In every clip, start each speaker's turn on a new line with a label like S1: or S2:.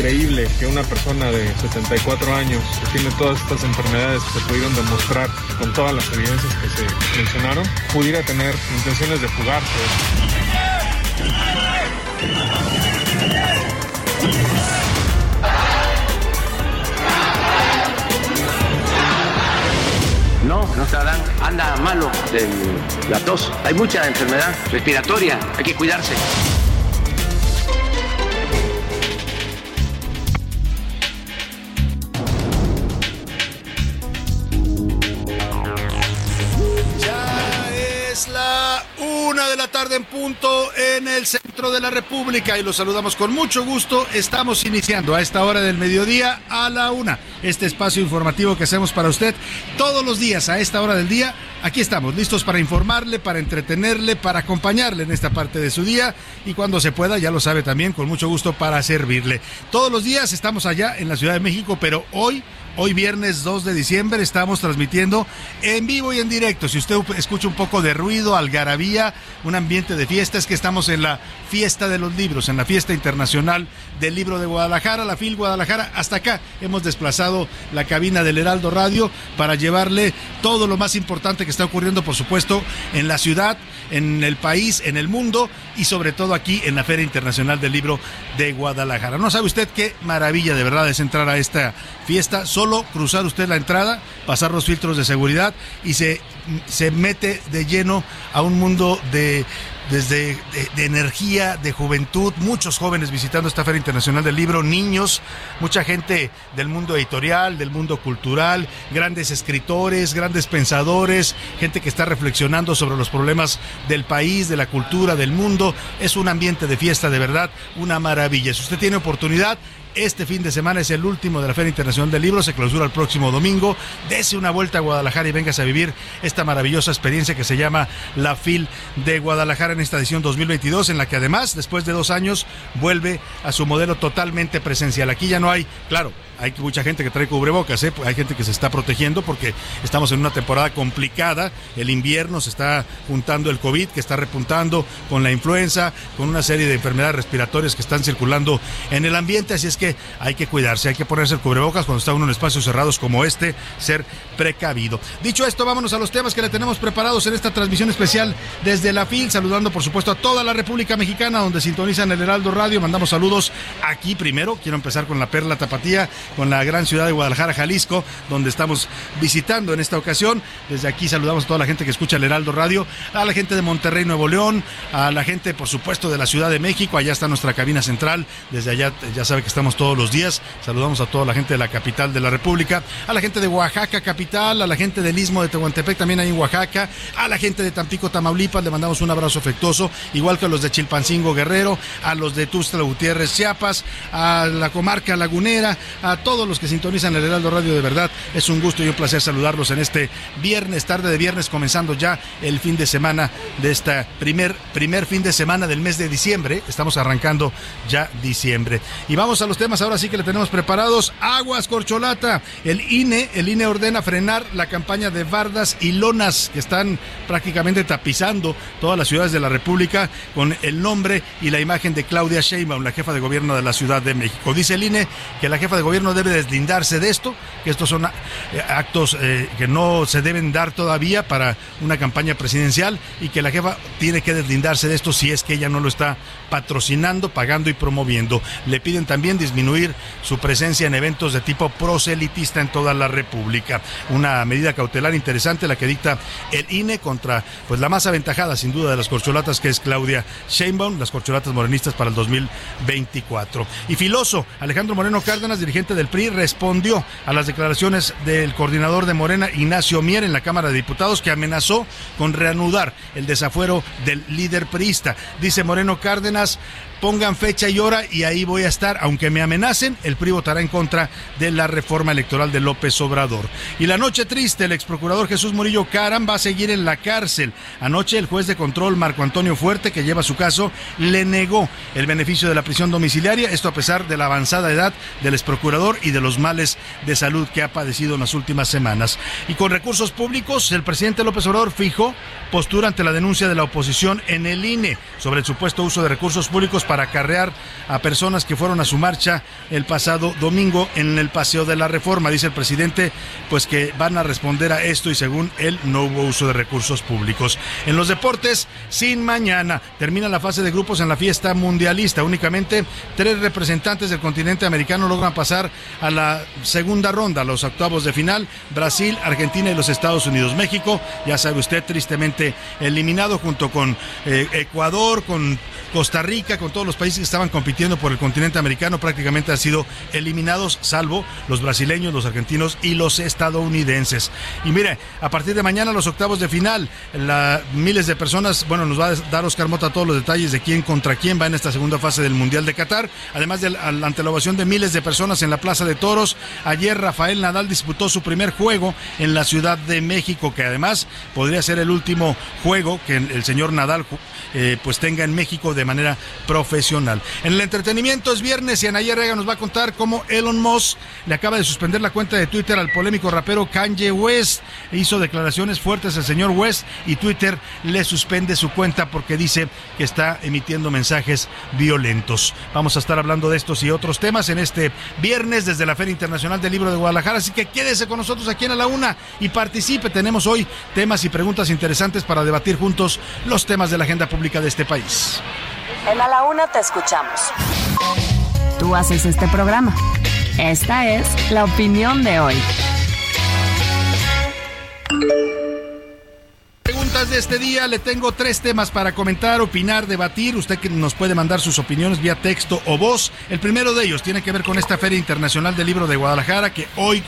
S1: Increíble que una persona de 74 años que tiene todas estas enfermedades que se pudieron demostrar con todas las evidencias que se mencionaron, pudiera tener intenciones de fugarse.
S2: No, no está dan, anda malo de la tos. Hay mucha enfermedad respiratoria, hay que cuidarse.
S3: Una de la tarde en punto en el centro de la República y los saludamos con mucho gusto. Estamos iniciando a esta hora del mediodía a la una este espacio informativo que hacemos para usted todos los días a esta hora del día. Aquí estamos listos para informarle, para entretenerle, para acompañarle en esta parte de su día y cuando se pueda, ya lo sabe también, con mucho gusto para servirle. Todos los días estamos allá en la Ciudad de México, pero hoy Hoy viernes 2 de diciembre estamos transmitiendo en vivo y en directo. Si usted escucha un poco de ruido, algarabía, un ambiente de fiesta, es que estamos en la fiesta de los libros, en la fiesta internacional del libro de Guadalajara, la FIL Guadalajara. Hasta acá hemos desplazado la cabina del Heraldo Radio para llevarle todo lo más importante que está ocurriendo, por supuesto, en la ciudad, en el país, en el mundo y sobre todo aquí en la Feria Internacional del Libro de Guadalajara. No sabe usted qué maravilla de verdad es entrar a esta fiesta solo cruzar usted la entrada, pasar los filtros de seguridad y se, se mete de lleno a un mundo de desde de, energía, de juventud, muchos jóvenes visitando esta Feria Internacional del Libro, niños, mucha gente del mundo editorial, del mundo cultural, grandes escritores, grandes pensadores, gente que está reflexionando sobre los problemas del país, de la cultura, del mundo. Es un ambiente de fiesta de verdad, una maravilla. Si usted tiene oportunidad, este fin de semana es el último de la Feria Internacional del Libro, se clausura el próximo domingo. Dese una vuelta a Guadalajara y vengas a vivir esta maravillosa experiencia que se llama La FIL de Guadalajara en esta edición 2022, en la que además, después de dos años, vuelve a su modelo totalmente presencial. Aquí ya no hay, claro, hay mucha gente que trae cubrebocas, ¿eh? hay gente que se está protegiendo porque estamos en una temporada complicada, el invierno se está juntando el COVID, que está repuntando con la influenza, con una serie de enfermedades respiratorias que están circulando en el ambiente, así es que hay que cuidarse, hay que ponerse cubrebocas cuando está uno en espacios cerrados como este, ser precavido. Dicho esto, vámonos a los temas que le tenemos preparados en esta transmisión especial desde la FIL, saludando por supuesto a toda la República Mexicana donde sintonizan el Heraldo Radio, mandamos saludos aquí primero, quiero empezar con la Perla Tapatía, con la gran ciudad de Guadalajara, Jalisco, donde estamos visitando en esta ocasión. Desde aquí saludamos a toda la gente que escucha el Heraldo Radio, a la gente de Monterrey, Nuevo León, a la gente, por supuesto, de la Ciudad de México. Allá está nuestra cabina central. Desde allá ya sabe que estamos todos los días. Saludamos a toda la gente de la capital de la República, a la gente de Oaxaca, capital, a la gente del Istmo de Tehuantepec, también ahí en Oaxaca, a la gente de Tampico, Tamaulipas. Le mandamos un abrazo afectuoso, igual que a los de Chilpancingo, Guerrero, a los de Tuxtla Gutiérrez, Chiapas, a la comarca lagunera, a todos los que sintonizan el Heraldo Radio de verdad. Es un gusto y un placer saludarlos en este viernes, tarde de viernes, comenzando ya el fin de semana de esta primer, primer fin de semana del mes de diciembre. Estamos arrancando ya diciembre. Y vamos a los temas ahora sí que le tenemos preparados. Aguas, corcholata. El INE, el INE ordena frenar la campaña de bardas y lonas que están prácticamente tapizando todas las ciudades de la República con el nombre y la imagen de Claudia Sheinbaum, la jefa de gobierno de la Ciudad de México. Dice el INE que la jefa de gobierno debe deslindarse de esto, que estos son eh, actos eh, que no se deben dar todavía para una campaña presidencial y que la jefa tiene que deslindarse de esto si es que ella no lo está patrocinando, pagando y promoviendo. Le piden también disminuir su presencia en eventos de tipo proselitista en toda la República. Una medida cautelar interesante la que dicta el INE contra pues la más aventajada sin duda de las corcholatas que es Claudia Sheinbaum, las corcholatas morenistas para el 2024. Y filoso, Alejandro Moreno Cárdenas, dirigente del PRI, respondió a las declaraciones del coordinador de Morena, Ignacio Mier, en la Cámara de Diputados, que amenazó con reanudar el desafuero del líder priista. Dice Moreno Cárdenas, semanas pongan fecha y hora y ahí voy a estar. Aunque me amenacen, el PRI votará en contra de la reforma electoral de López Obrador. Y la noche triste, el exprocurador Jesús Murillo Caram va a seguir en la cárcel. Anoche el juez de control Marco Antonio Fuerte, que lleva su caso, le negó el beneficio de la prisión domiciliaria, esto a pesar de la avanzada edad del exprocurador y de los males de salud que ha padecido en las últimas semanas. Y con recursos públicos, el presidente López Obrador fijó postura ante la denuncia de la oposición en el INE sobre el supuesto uso de recursos públicos para acarrear a personas que fueron a su marcha el pasado domingo en el Paseo de la Reforma. Dice el presidente, pues que van a responder a esto y según él no hubo uso de recursos públicos. En los deportes, sin mañana, termina la fase de grupos en la fiesta mundialista. Únicamente tres representantes del continente americano logran pasar a la segunda ronda, los octavos de final. Brasil, Argentina y los Estados Unidos. México, ya sabe usted, tristemente eliminado junto con eh, Ecuador, con Costa Rica, con todos los países que estaban compitiendo por el continente americano, prácticamente han sido eliminados, salvo los brasileños, los argentinos y los estadounidenses. Y mire, a partir de mañana los octavos de final, la, miles de personas, bueno, nos va a dar Oscar Mota todos los detalles de quién contra quién va en esta segunda fase del Mundial de Qatar. Además de ante la ovación de miles de personas en la Plaza de Toros, ayer Rafael Nadal disputó su primer juego en la Ciudad de México, que además podría ser el último juego que el señor Nadal eh, pues tenga en México de manera profesional. En el entretenimiento es viernes y Anaya Rega nos va a contar cómo Elon Musk le acaba de suspender la cuenta de Twitter al polémico rapero Kanye West. Hizo declaraciones fuertes al señor West y Twitter le suspende su cuenta porque dice que está emitiendo mensajes violentos. Vamos a estar hablando de estos y otros temas en este viernes desde la Feria Internacional del Libro de Guadalajara. Así que quédese con nosotros aquí en A la Una y participe. Tenemos hoy temas y preguntas interesantes para debatir juntos los temas de la agenda pública de este país.
S4: En A la Una te escuchamos.
S5: Tú haces este programa. Esta es la opinión de hoy.
S3: Preguntas de este día, le tengo tres temas para comentar, opinar, debatir. Usted que nos puede mandar sus opiniones vía texto o voz. El primero de ellos tiene que ver con esta Feria Internacional del Libro de Guadalajara que hoy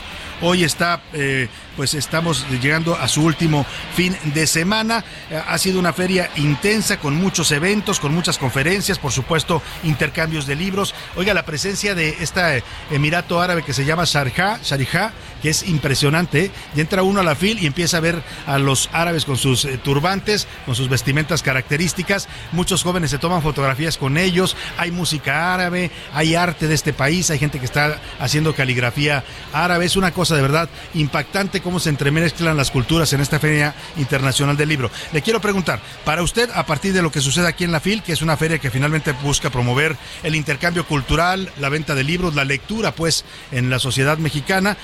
S3: Hoy está, eh, pues estamos llegando a su último fin de semana. Eh, ha sido una feria intensa con muchos eventos, con muchas conferencias, por supuesto, intercambios de libros. Oiga, la presencia de este Emirato Árabe que se llama Sharjah, Sharjah que es impresionante. Y entra uno a la fil y empieza a ver a los árabes con sus eh, turbantes, con sus vestimentas características. Muchos jóvenes se toman fotografías con ellos. Hay música árabe, hay arte de este país, hay gente que está haciendo caligrafía árabe. Es una cosa de verdad impactante cómo se entremezclan las culturas en esta Feria Internacional del Libro. Le quiero preguntar, para usted, a partir de lo que sucede aquí en la FIL, que es una feria que finalmente busca promover el intercambio cultural, la venta de libros, la lectura, pues, en la sociedad mexicana,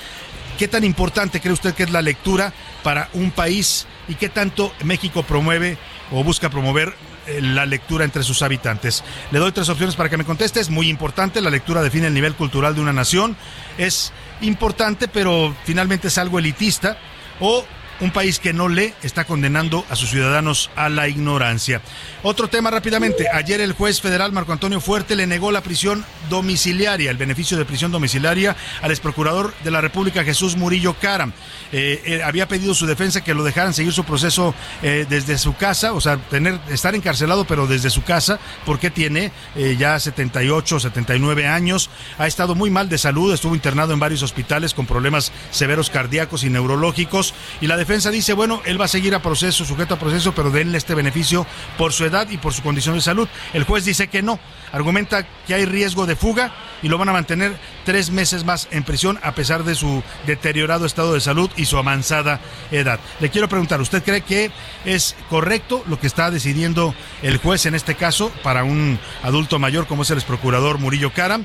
S3: ¿Qué tan importante cree usted que es la lectura para un país y qué tanto México promueve o busca promover la lectura entre sus habitantes. Le doy tres opciones para que me conteste. Es muy importante, la lectura define el nivel cultural de una nación. Es importante, pero finalmente es algo elitista. O un país que no lee está condenando a sus ciudadanos a la ignorancia. Otro tema rápidamente. Ayer el juez federal Marco Antonio Fuerte le negó la prisión domiciliaria, el beneficio de prisión domiciliaria al exprocurador de la República Jesús Murillo Caram. Eh, eh, había pedido su defensa que lo dejaran seguir su proceso eh, desde su casa, o sea, tener estar encarcelado pero desde su casa, porque tiene ya 78, 79 años, ha estado muy mal de salud, estuvo internado en varios hospitales con problemas severos cardíacos y neurológicos y la dice, bueno, él va a seguir a proceso, sujeto a proceso, pero denle este beneficio por su edad y por su condición de salud. El juez dice que no, argumenta que hay riesgo de fuga y lo van a mantener tres meses más en prisión a pesar de su deteriorado estado de salud y su avanzada edad. Le quiero preguntar, ¿usted cree que es correcto lo que está decidiendo el juez en este caso para un adulto mayor como es el procurador Murillo Caram?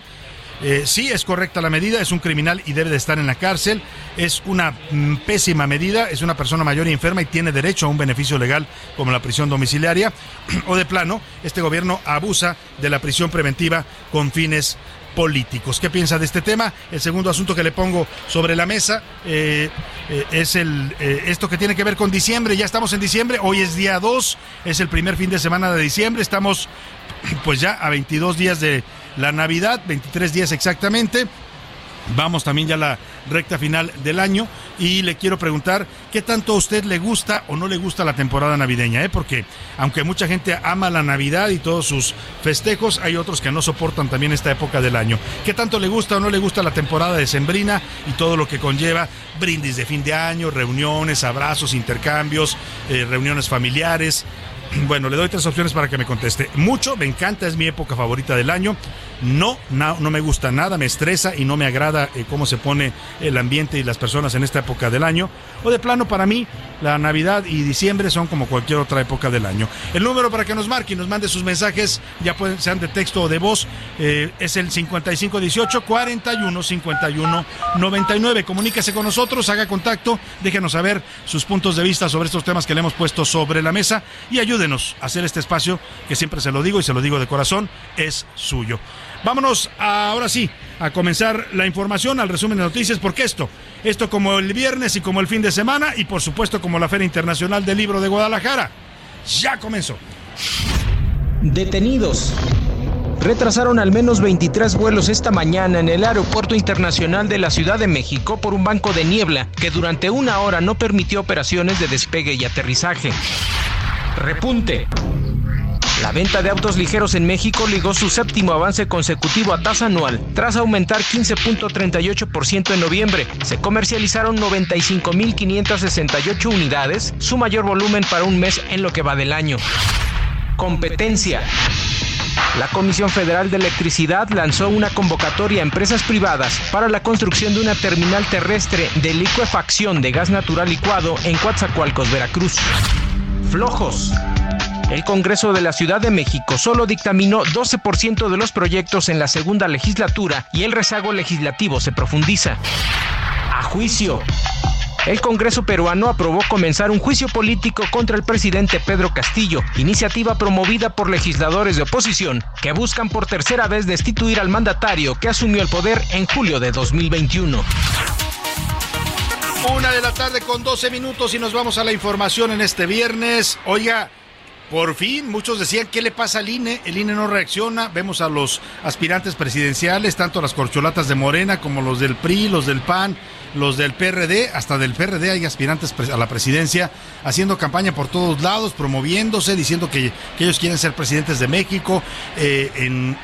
S3: Eh, sí, es correcta la medida, es un criminal y debe de estar en la cárcel, es una mm, pésima medida, es una persona mayor y enferma y tiene derecho a un beneficio legal como la prisión domiciliaria, o de plano, este gobierno abusa de la prisión preventiva con fines políticos. ¿Qué piensa de este tema? El segundo asunto que le pongo sobre la mesa eh, eh, es el esto que tiene que ver con diciembre. Ya estamos en diciembre, hoy es día 2, es el primer fin de semana de diciembre, estamos pues ya a 22 días de la Navidad, 23 días exactamente. Vamos también ya a la recta final del año y le quiero preguntar qué tanto a usted le gusta o no le gusta la temporada navideña, ¿eh? porque aunque mucha gente ama la Navidad y todos sus festejos, hay otros que no soportan también esta época del año. ¿Qué tanto le gusta o no le gusta la temporada de Sembrina y todo lo que conlleva brindis de fin de año, reuniones, abrazos, intercambios, eh, reuniones familiares? Bueno, le doy tres opciones para que me conteste. Mucho, me encanta, es mi época favorita del año. No, no, no me gusta nada, me estresa y no me agrada eh, cómo se pone el ambiente y las personas en esta época del año. O de plano, para mí, la Navidad y diciembre son como cualquier otra época del año. El número para que nos marque y nos mande sus mensajes, ya pueden, sean de texto o de voz, eh, es el 5518 41 51 99. Comuníquese con nosotros, haga contacto, déjenos saber sus puntos de vista sobre estos temas que le hemos puesto sobre la mesa y ayúdenos a hacer este espacio que siempre se lo digo y se lo digo de corazón, es suyo. Vámonos ahora sí a comenzar la información, al resumen de noticias, porque esto, esto como el viernes y como el fin de semana y por supuesto como la Feria Internacional del Libro de Guadalajara, ya comenzó.
S6: Detenidos. Retrasaron al menos 23 vuelos esta mañana en el Aeropuerto Internacional de la Ciudad de México por un banco de niebla que durante una hora no permitió operaciones de despegue y aterrizaje. Repunte. La venta de autos ligeros en México ligó su séptimo avance consecutivo a tasa anual, tras aumentar 15.38% en noviembre. Se comercializaron 95.568 unidades, su mayor volumen para un mes en lo que va del año. Competencia. La Comisión Federal de Electricidad lanzó una convocatoria a empresas privadas para la construcción de una terminal terrestre de licuefacción de gas natural licuado en Coatzacoalcos, Veracruz. Flojos. El Congreso de la Ciudad de México solo dictaminó 12% de los proyectos en la segunda legislatura y el rezago legislativo se profundiza. A juicio. El Congreso peruano aprobó comenzar un juicio político contra el presidente Pedro Castillo, iniciativa promovida por legisladores de oposición que buscan por tercera vez destituir al mandatario que asumió el poder en julio de 2021.
S3: Una de la tarde con 12 minutos y nos vamos a la información en este viernes. Oiga, por fin, muchos decían, ¿qué le pasa al INE? El INE no reacciona. Vemos a los aspirantes presidenciales, tanto las corcholatas de Morena como los del PRI, los del PAN, los del PRD, hasta del PRD hay aspirantes a la presidencia haciendo campaña por todos lados, promoviéndose, diciendo que, ellos quieren ser presidentes de México, eh, en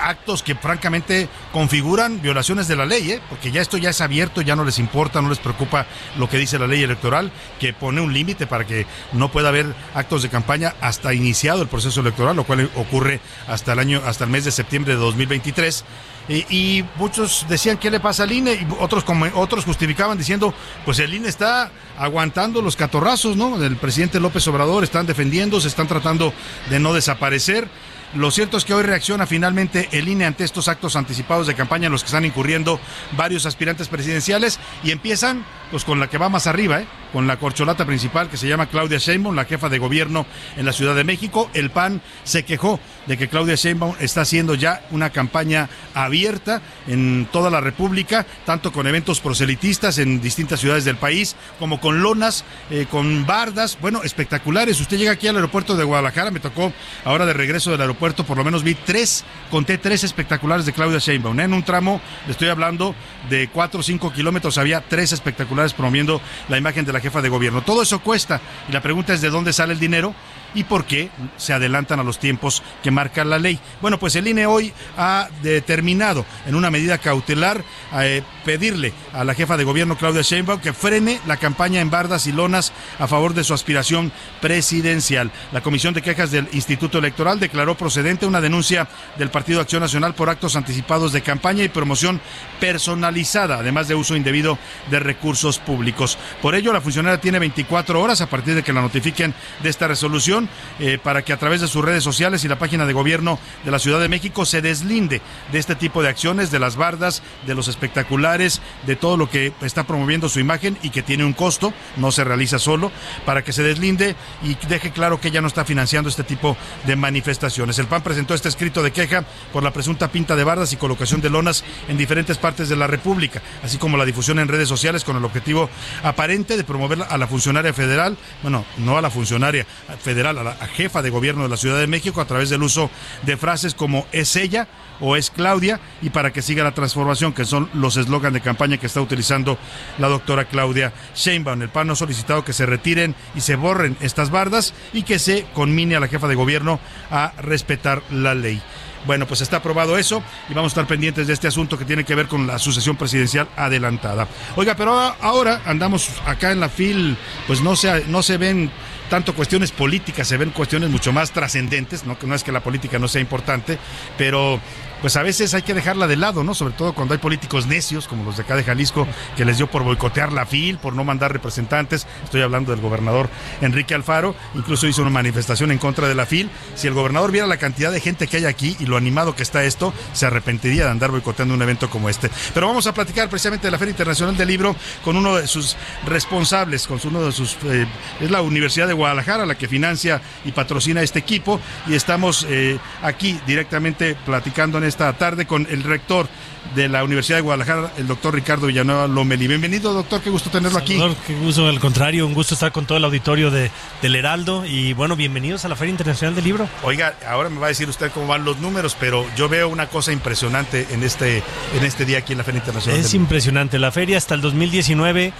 S3: actos que francamente configuran violaciones de la ley, ¿eh? porque ya esto ya es abierto, ya no les importa, no les preocupa lo que dice la ley electoral, que pone un límite para que no pueda haber actos de campaña hasta iniciado el proceso electoral, lo cual ocurre hasta el año, hasta el mes de septiembre de 2023. Y, muchos decían qué le pasa al INE y otros como otros justificaban diciendo pues el INE está aguantando los catorrazos no del presidente López Obrador están defendiendo se están tratando de no desaparecer lo cierto es que hoy reacciona finalmente el INE ante estos actos anticipados de campaña en los que están incurriendo varios aspirantes presidenciales y empiezan pues con la que va más arriba, ¿eh? Con la corcholata principal que se llama Claudia Sheinbaum, la jefa de gobierno en la Ciudad de México. El PAN se quejó de que Claudia Sheinbaum está haciendo ya una campaña abierta en toda la República, tanto con eventos proselitistas en distintas ciudades del país, como con lonas, eh, con bardas, bueno, espectaculares. Usted llega aquí al aeropuerto de Guadalajara, me tocó ahora de regreso del aeropuerto, por lo menos vi tres, conté tres espectaculares de Claudia Sheinbaum. En un tramo, le estoy hablando de cuatro o cinco kilómetros, había tres espectaculares promoviendo la imagen de la jefa de gobierno. Todo eso cuesta y la pregunta es de dónde sale el dinero y por qué se adelantan a los tiempos que marca la ley. Bueno, pues el INE hoy ha determinado en una medida cautelar eh, pedirle a la jefa de gobierno Claudia Sheinbaum que frene la campaña en bardas y lonas a favor de su aspiración presidencial. La Comisión de Quejas del Instituto Electoral declaró procedente una denuncia del Partido Acción Nacional por actos anticipados de campaña y promoción personalizada, además de uso indebido de recursos públicos. Por ello, la funcionaria tiene 24 horas a partir de que la notifiquen de esta resolución eh, para que a través de sus redes sociales y la página de gobierno de la Ciudad de México se deslinde de este tipo de acciones, de las bardas, de los espectaculares, de todo lo que está promoviendo su imagen y que tiene un costo, no se realiza solo, para que se deslinde y deje claro que ella no está financiando este tipo de manifestaciones. El PAN presentó este escrito de queja por la presunta pinta de bardas y colocación de lonas en diferentes partes de la República, así como la difusión en redes sociales con el objetivo aparente de promover a la funcionaria federal, bueno, no a la funcionaria federal, a la jefa de gobierno de la Ciudad de México a través del uso de frases como es ella o es Claudia y para que siga la transformación, que son los eslogan de campaña que está utilizando la doctora Claudia Sheinbaum. El PAN ha solicitado que se retiren y se borren estas bardas y que se conmine a la jefa de gobierno a respetar la ley. Bueno, pues está aprobado eso y vamos a estar pendientes de este asunto que tiene que ver con la sucesión presidencial adelantada. Oiga, pero ahora andamos acá en la FIL, pues no se, no se ven tanto cuestiones políticas, se ven cuestiones mucho más trascendentes, ¿no? no es que la política no sea importante, pero pues a veces hay que dejarla de lado, ¿no? Sobre todo cuando hay políticos necios, como los de acá de Jalisco, que les dio por boicotear la FIL, por no mandar representantes. Estoy hablando del gobernador Enrique Alfaro, incluso hizo una manifestación en contra de la FIL. Si el gobernador viera la cantidad de gente que hay aquí y lo animado que está esto, se arrepentiría de andar boicoteando un evento como este. Pero vamos a platicar precisamente de la Feria Internacional del Libro con uno de sus responsables, con uno de sus... Eh, es la Universidad de Guadalajara la que financia y patrocina este equipo y estamos eh, aquí directamente platicando en esta tarde con el rector de la Universidad de Guadalajara, el doctor Ricardo Villanueva Lomeli. Bienvenido, doctor, qué gusto tenerlo aquí.
S7: Qué gusto, al contrario, un gusto estar con todo el auditorio de, del Heraldo y bueno, bienvenidos a la Feria Internacional del Libro.
S3: Oiga, ahora me va a decir usted cómo van los números, pero yo veo una cosa impresionante en este, en este día aquí en la Feria Internacional.
S7: Es impresionante, la feria hasta el 2019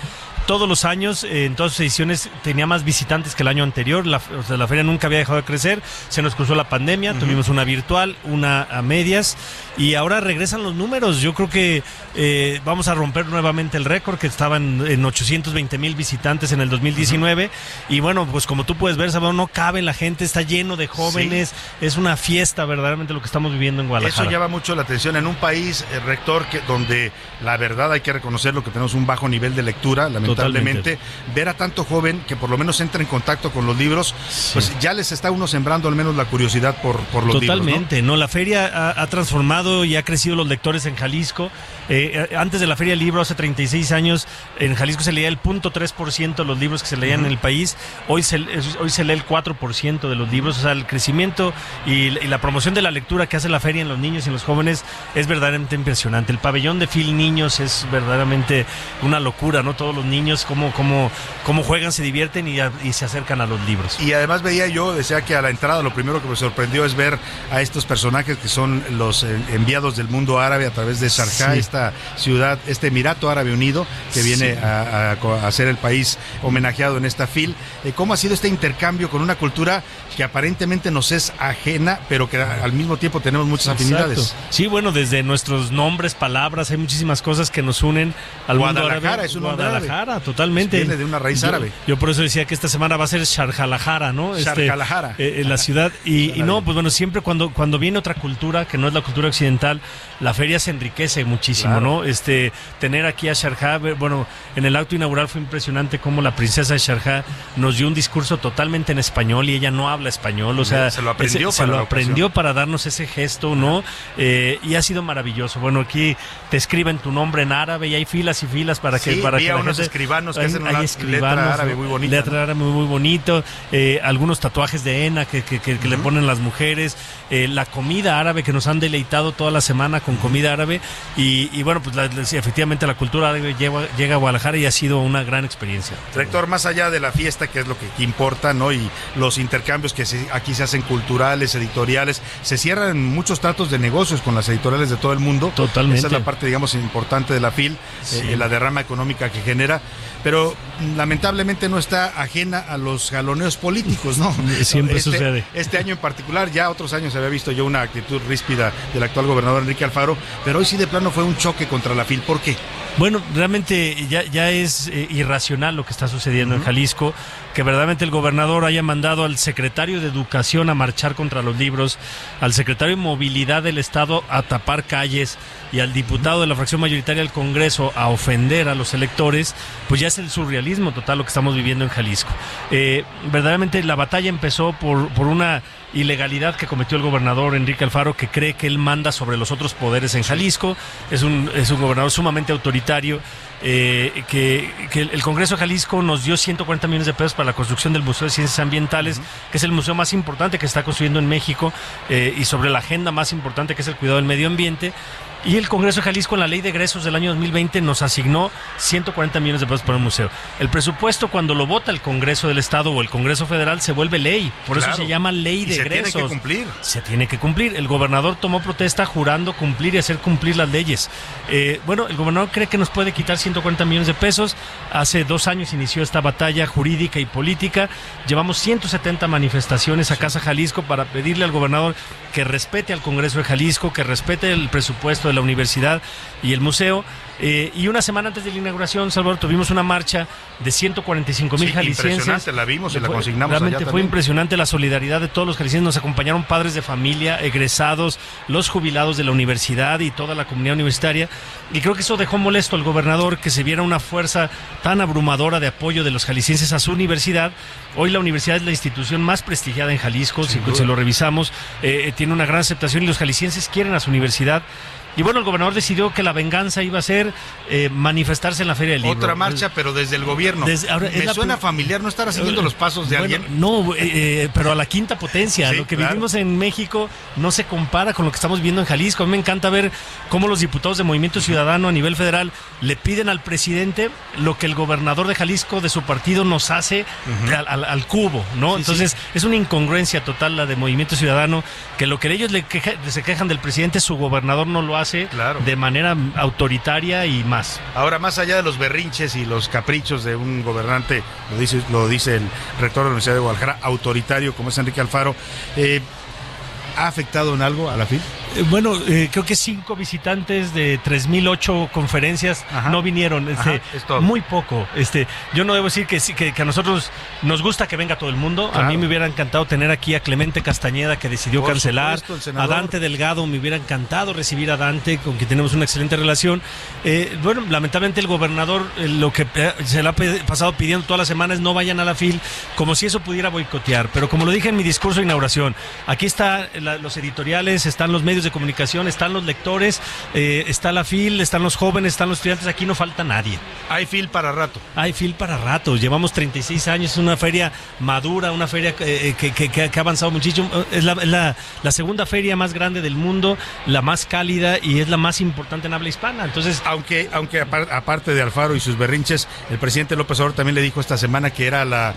S7: todos los años, en todas sus ediciones, tenía más visitantes que el año anterior. La, o sea, la feria nunca había dejado de crecer. Se nos cruzó la pandemia, tuvimos una virtual, una a medias, y ahora regresan los números. Yo creo que eh, vamos a romper nuevamente el récord, que estaban en 820 mil visitantes en el 2019. Y bueno, pues como tú puedes ver, Salvador, no cabe la gente, está lleno de jóvenes. Es una fiesta verdaderamente lo que estamos viviendo en Guadalajara.
S3: Eso llama mucho la atención en un país, eh, rector, que donde la verdad hay que reconocerlo que tenemos un bajo nivel de lectura, lamentablemente lamentablemente, ver a tanto joven que por lo menos entra en contacto con los libros, pues ya les está uno sembrando al menos la curiosidad por, por los
S7: libros. Totalmente,
S3: ¿no?
S7: La feria ha, ha, transformado y ha crecido los lectores en Jalisco. Eh, antes de la Feria del Libro, hace 36 años, en Jalisco se leía el 0.3% de los libros que se leían uh -huh. en el país. Hoy se, hoy se lee el 4% de los libros. O sea, el crecimiento y, y, la promoción de la lectura que hace la feria en los niños y en los jóvenes es verdaderamente impresionante. El pabellón de Phil Niños es verdaderamente una locura, ¿no? Todos los niños, cómo, cómo, cómo juegan, se divierten y, a, y se acercan a los libros.
S3: Y además veía yo, decía que a la entrada lo primero que me sorprendió es ver a estos personajes que son los eh, enviados del mundo árabe a través de Sharjah, sí. esta ciudad, este Emirato Árabe Unido que viene a, a, a, ser el país homenajeado en esta FIL. Eh, ¿Cómo ha sido este intercambio con una cultura que aparentemente nos es ajena, pero que al mismo tiempo tenemos muchas afinidades?
S7: Sí, bueno, desde nuestros nombres, palabras, hay muchísimas cosas que nos unen al
S3: Guadalajara
S7: mundo árabe.
S3: es un
S7: Guadalajara, Sharjalahara, totalmente.
S3: Viene de una raíz
S7: Yo-
S3: árabe.
S7: Yo, por eso decía que esta semana va a ser Sharjalahara, ¿no? Este, eh, en la ciudad. Y, y no, pues bueno, siempre cuando, cuando viene otra cultura, que no es la cultura occidental, la feria se enriquece muchísimo,
S3: Claro.
S7: ¿no? Este, tener aquí a Sharjah, ver- bueno, en el acto inaugural fue impresionante cómo la princesa de Sharjah nos dio un discurso totalmente en español y ella no habla español, o sea,
S3: Se lo aprendió
S7: ese-
S3: para
S7: se lo aprendió para darnos ese gesto, ¿no? Eh, y ha sido maravilloso. Bueno, aquí te escriben tu nombre en árabe y hay filas y filas para que
S3: Sí,
S7: para que la
S3: unos
S7: gente-
S3: escribanos que
S7: hay-
S3: hacen una letra árabe muy bonita,
S7: Letra árabe muy, muy bonito, eh, algunos tatuajes de henna que, que- que- que le ponen las mujeres, eh, la comida árabe que nos han deleitado toda la semana con comida árabe y, y bueno, pues la- efectivamente la cultura llega, llega a Guadalajara y ha sido una gran experiencia.
S3: Rector, más allá de la fiesta, que es lo que importa, ¿no? Y los intercambios que se- aquí se hacen culturales, editoriales, se cierran muchos tratos de negocios con las editoriales de todo el mundo.
S7: Totalmente.
S3: Esa es la parte, digamos, importante de la FIL,
S7: Sí.
S3: eh, la derrama económica que genera, pero lamentablemente no está ajena a los jaloneos políticos, ¿no?
S7: Siempre
S3: Este-
S7: sucede.
S3: Este año en particular, ya otros años había visto yo una actitud ríspida del actual gobernador Enrique Alfaro, pero hoy sí de plano fue un choque contra la FIL. ¿Por qué?
S7: Bueno, realmente ya, ya es eh, irracional lo que está sucediendo en Jalisco, que verdaderamente el gobernador haya mandado al secretario de Educación a marchar contra los libros, al secretario de Movilidad del Estado a tapar calles y al diputado de la fracción mayoritaria del Congreso a ofender a los electores, pues ya es el surrealismo total lo que estamos viviendo en Jalisco. Eh, verdaderamente la batalla empezó por, por una ilegalidad que cometió el gobernador Enrique Alfaro, que cree que él manda sobre los otros poderes en Jalisco. Es un, es un gobernador sumamente autoritario. Eh, que, que el Congreso de Jalisco nos dio 140 millones de pesos para la construcción del Museo de Ciencias Ambientales, que es el museo más importante que está construyendo en México eh, y sobre la agenda más importante que es el cuidado del medio ambiente. Y el Congreso de Jalisco en la ley de egresos del año 2020 nos asignó 140 millones de pesos para el museo. El presupuesto cuando lo vota el Congreso del Estado o el Congreso Federal se vuelve ley. Por
S3: Claro.
S7: eso se llama ley
S3: Y
S7: de
S3: se tiene
S7: egresos.
S3: que cumplir.
S7: Se tiene que cumplir. El gobernador tomó protesta jurando cumplir y hacer cumplir las leyes. Eh, bueno, el gobernador cree que nos puede quitar 140 millones de pesos. Hace dos años inició esta batalla jurídica y política. Llevamos 170 manifestaciones a Casa Jalisco para pedirle al gobernador que respete al Congreso de Jalisco, que respete el presupuesto de la universidad y el museo. Eh, y una semana antes de la inauguración, Salvador, tuvimos una marcha de 145 mil
S3: Sí,
S7: jaliscienses.
S3: impresionante, la vimos y la
S7: Fue-
S3: consignamos
S7: Realmente
S3: allá
S7: fue
S3: también.
S7: impresionante la solidaridad de todos los jaliscienses. Nos acompañaron padres de familia, egresados, los jubilados de la universidad y toda la comunidad universitaria. Y creo que eso dejó molesto al gobernador que se viera una fuerza tan abrumadora de apoyo de los jaliscienses a su universidad. Hoy la universidad es la institución más prestigiada en Jalisco, si, si lo revisamos, eh, tiene una gran aceptación y los jaliscienses quieren a su universidad. Y bueno, el gobernador decidió que la venganza iba a ser eh, manifestarse en la Feria del Libro.
S3: Otra marcha, pero desde el gobierno.
S7: Desde- ahora,
S3: Me suena familiar no estar siguiendo los pasos de
S7: Bueno,
S3: alguien.
S7: No, eh, eh, pero a la quinta potencia.
S3: Sí,
S7: lo que
S3: claro.
S7: vivimos en México no se compara con lo que estamos viendo en Jalisco. A mí me encanta ver cómo los diputados de Movimiento Ciudadano a nivel federal le piden al presidente lo que el gobernador de Jalisco de su partido nos hace al, al- al cubo, ¿no?
S3: Sí,
S7: Entonces es una incongruencia total la de Movimiento Ciudadano que lo que ellos le queja- se quejan del presidente, su gobernador no lo hace
S3: Claro.
S7: de manera autoritaria y más.
S3: Ahora, más allá de los berrinches y los caprichos de un gobernante, lo dice, lo dice el rector de la Universidad de Guadalajara, autoritario como es Enrique Alfaro, eh, ¿ha afectado en algo a la FIL?
S7: Eh, Bueno, eh, creo que cinco visitantes de 3.008 conferencias
S3: Ajá.
S7: no vinieron. Este,
S3: Ajá.
S7: Muy poco. Este, yo no debo decir que, que, que a nosotros nos gusta que venga todo el mundo. A mí me hubiera encantado tener aquí a Clemente Castañeda que decidió
S3: Por
S7: cancelar.
S3: supuesto,
S7: a. Dante Delgado me hubiera encantado recibir a Dante, con quien tenemos una excelente relación. Eh, bueno, lamentablemente el gobernador eh, lo que se le ha pasado pidiendo todas las semanas no vayan a la FIL, como si eso pudiera boicotear. Pero como lo dije en mi discurso de inauguración, aquí están los editoriales, están los medios de comunicación, están los lectores, eh, está la FIL, están los jóvenes, están los estudiantes, aquí no falta nadie.
S3: Hay FIL para rato.
S7: Hay FIL para rato, llevamos 36 años, es una feria madura, una feria eh, que, que- ha avanzado muchísimo, es, la, la- la segunda feria más grande del mundo, la más cálida y es la más importante en habla hispana. Entonces,
S3: Aunque, aunque apar- aparte de Alfaro y sus berrinches, el presidente López Obrador también le dijo esta semana que era la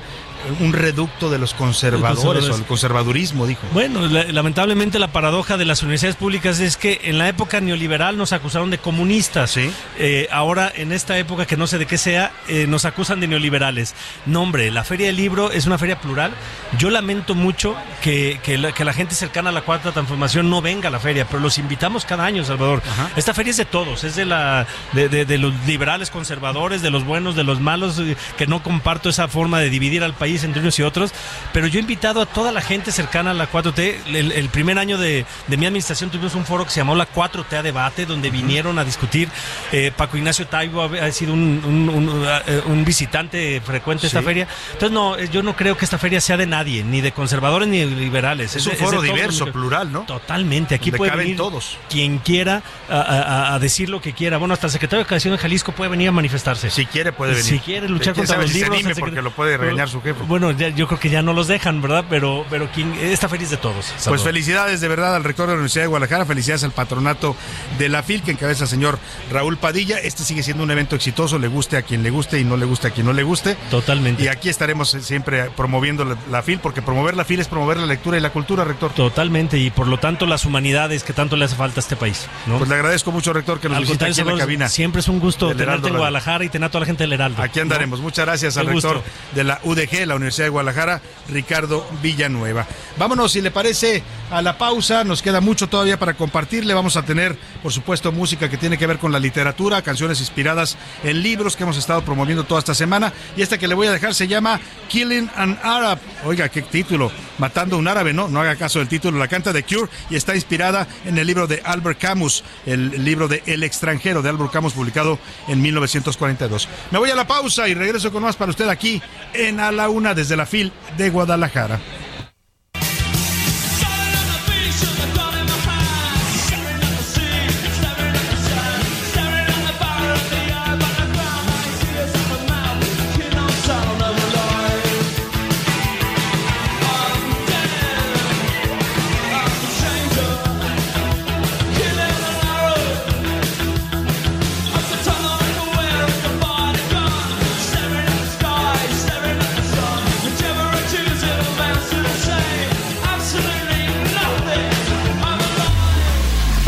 S3: un reducto de los conservadores o el conservadurismo, dijo.
S7: Bueno, lamentablemente la paradoja de las universidades públicas es que en la época neoliberal nos acusaron de comunistas.
S3: Sí.
S7: Eh, ahora, en esta época que no sé de qué sea, eh, nos acusan de neoliberales. No, hombre, la Feria del Libro es una feria plural. Yo lamento mucho que, que, la, gente cercana a la Cuarta Transformación no venga a la feria, pero los invitamos cada año, Salvador. Esta feria es de todos, es de, la, de, de, de los liberales conservadores, de los buenos, de los malos, eh, que no comparto esa forma de dividir al país entre unos y otros, pero yo he invitado a toda la gente cercana a la 4T. El, primer año de, mi administración tuvimos un foro que se llamó la 4T a debate, donde vinieron a discutir. Eh, Paco Ignacio Taibo ha, sido eh, un, visitante frecuente de esta feria. Entonces, no, yo no creo que esta feria sea de nadie, ni de conservadores ni de liberales.
S3: Es, un foro diverso, plural, ¿no?
S7: Totalmente. Aquí puede venir
S3: todos.
S7: quien quiera a, decir lo que quiera. Bueno, hasta el secretario de Educación de Jalisco puede venir a manifestarse.
S3: Si quiere, puede venir.
S7: Si quiere luchar contra los libros.
S3: porque lo puede regañar su jefe.
S7: Bueno, yo creo que ya no los dejan, ¿verdad? Pero, pero quien, está feliz de todos.
S3: Pues felicidades de verdad al rector de la Universidad de Guadalajara, felicidades al patronato de la FIL que encabeza el señor Raúl Padilla. Este sigue siendo un evento exitoso, le guste a quien le guste y no le guste a quien no le guste.
S7: Totalmente.
S3: Y aquí estaremos siempre promoviendo la, FIL, porque promover la FIL es promover la lectura y la cultura, rector.
S7: Totalmente, y por lo tanto las humanidades que tanto le hace falta a este país.
S3: Pues le agradezco mucho, rector, que nos visite aquí en la cabina.
S7: Siempre es un gusto tenerte en Guadalajara y tener a toda la gente del Heraldo.
S3: Aquí andaremos. Muchas gracias al rector de la UDG, la Universidad de Guadalajara, Ricardo Villanueva. Vámonos, si le parece, a la pausa. Nos queda mucho todavía para compartirle. Vamos a tener, por supuesto, música que tiene que ver con la literatura, canciones inspiradas en libros que hemos estado promoviendo toda esta semana. Y esta que le voy a dejar se llama Killing an Arab. Oiga, qué título. Matando un árabe, ¿no? No haga caso del título. La canta de Cure y está inspirada en el libro de Albert Camus, el libro de El extranjero de Albert Camus, publicado en 1942. Me voy a la pausa y regreso con más para usted aquí en A la desde la FIL de Guadalajara.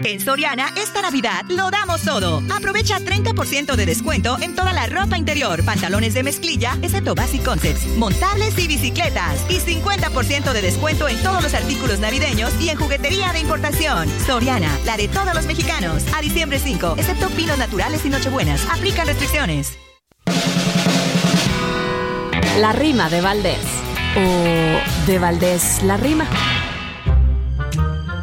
S8: En Soriana, esta Navidad lo damos todo. Aprovecha 30% de descuento en toda la ropa interior, pantalones de mezclilla, excepto Basic Concepts, montables y bicicletas. Y 50% de descuento en todos los artículos navideños y en juguetería de importación. Soriana, la de todos los mexicanos. A diciembre 5, excepto pinos naturales y nochebuenas. Aplican restricciones.
S5: La rima de Valdés. O de Valdés la rima.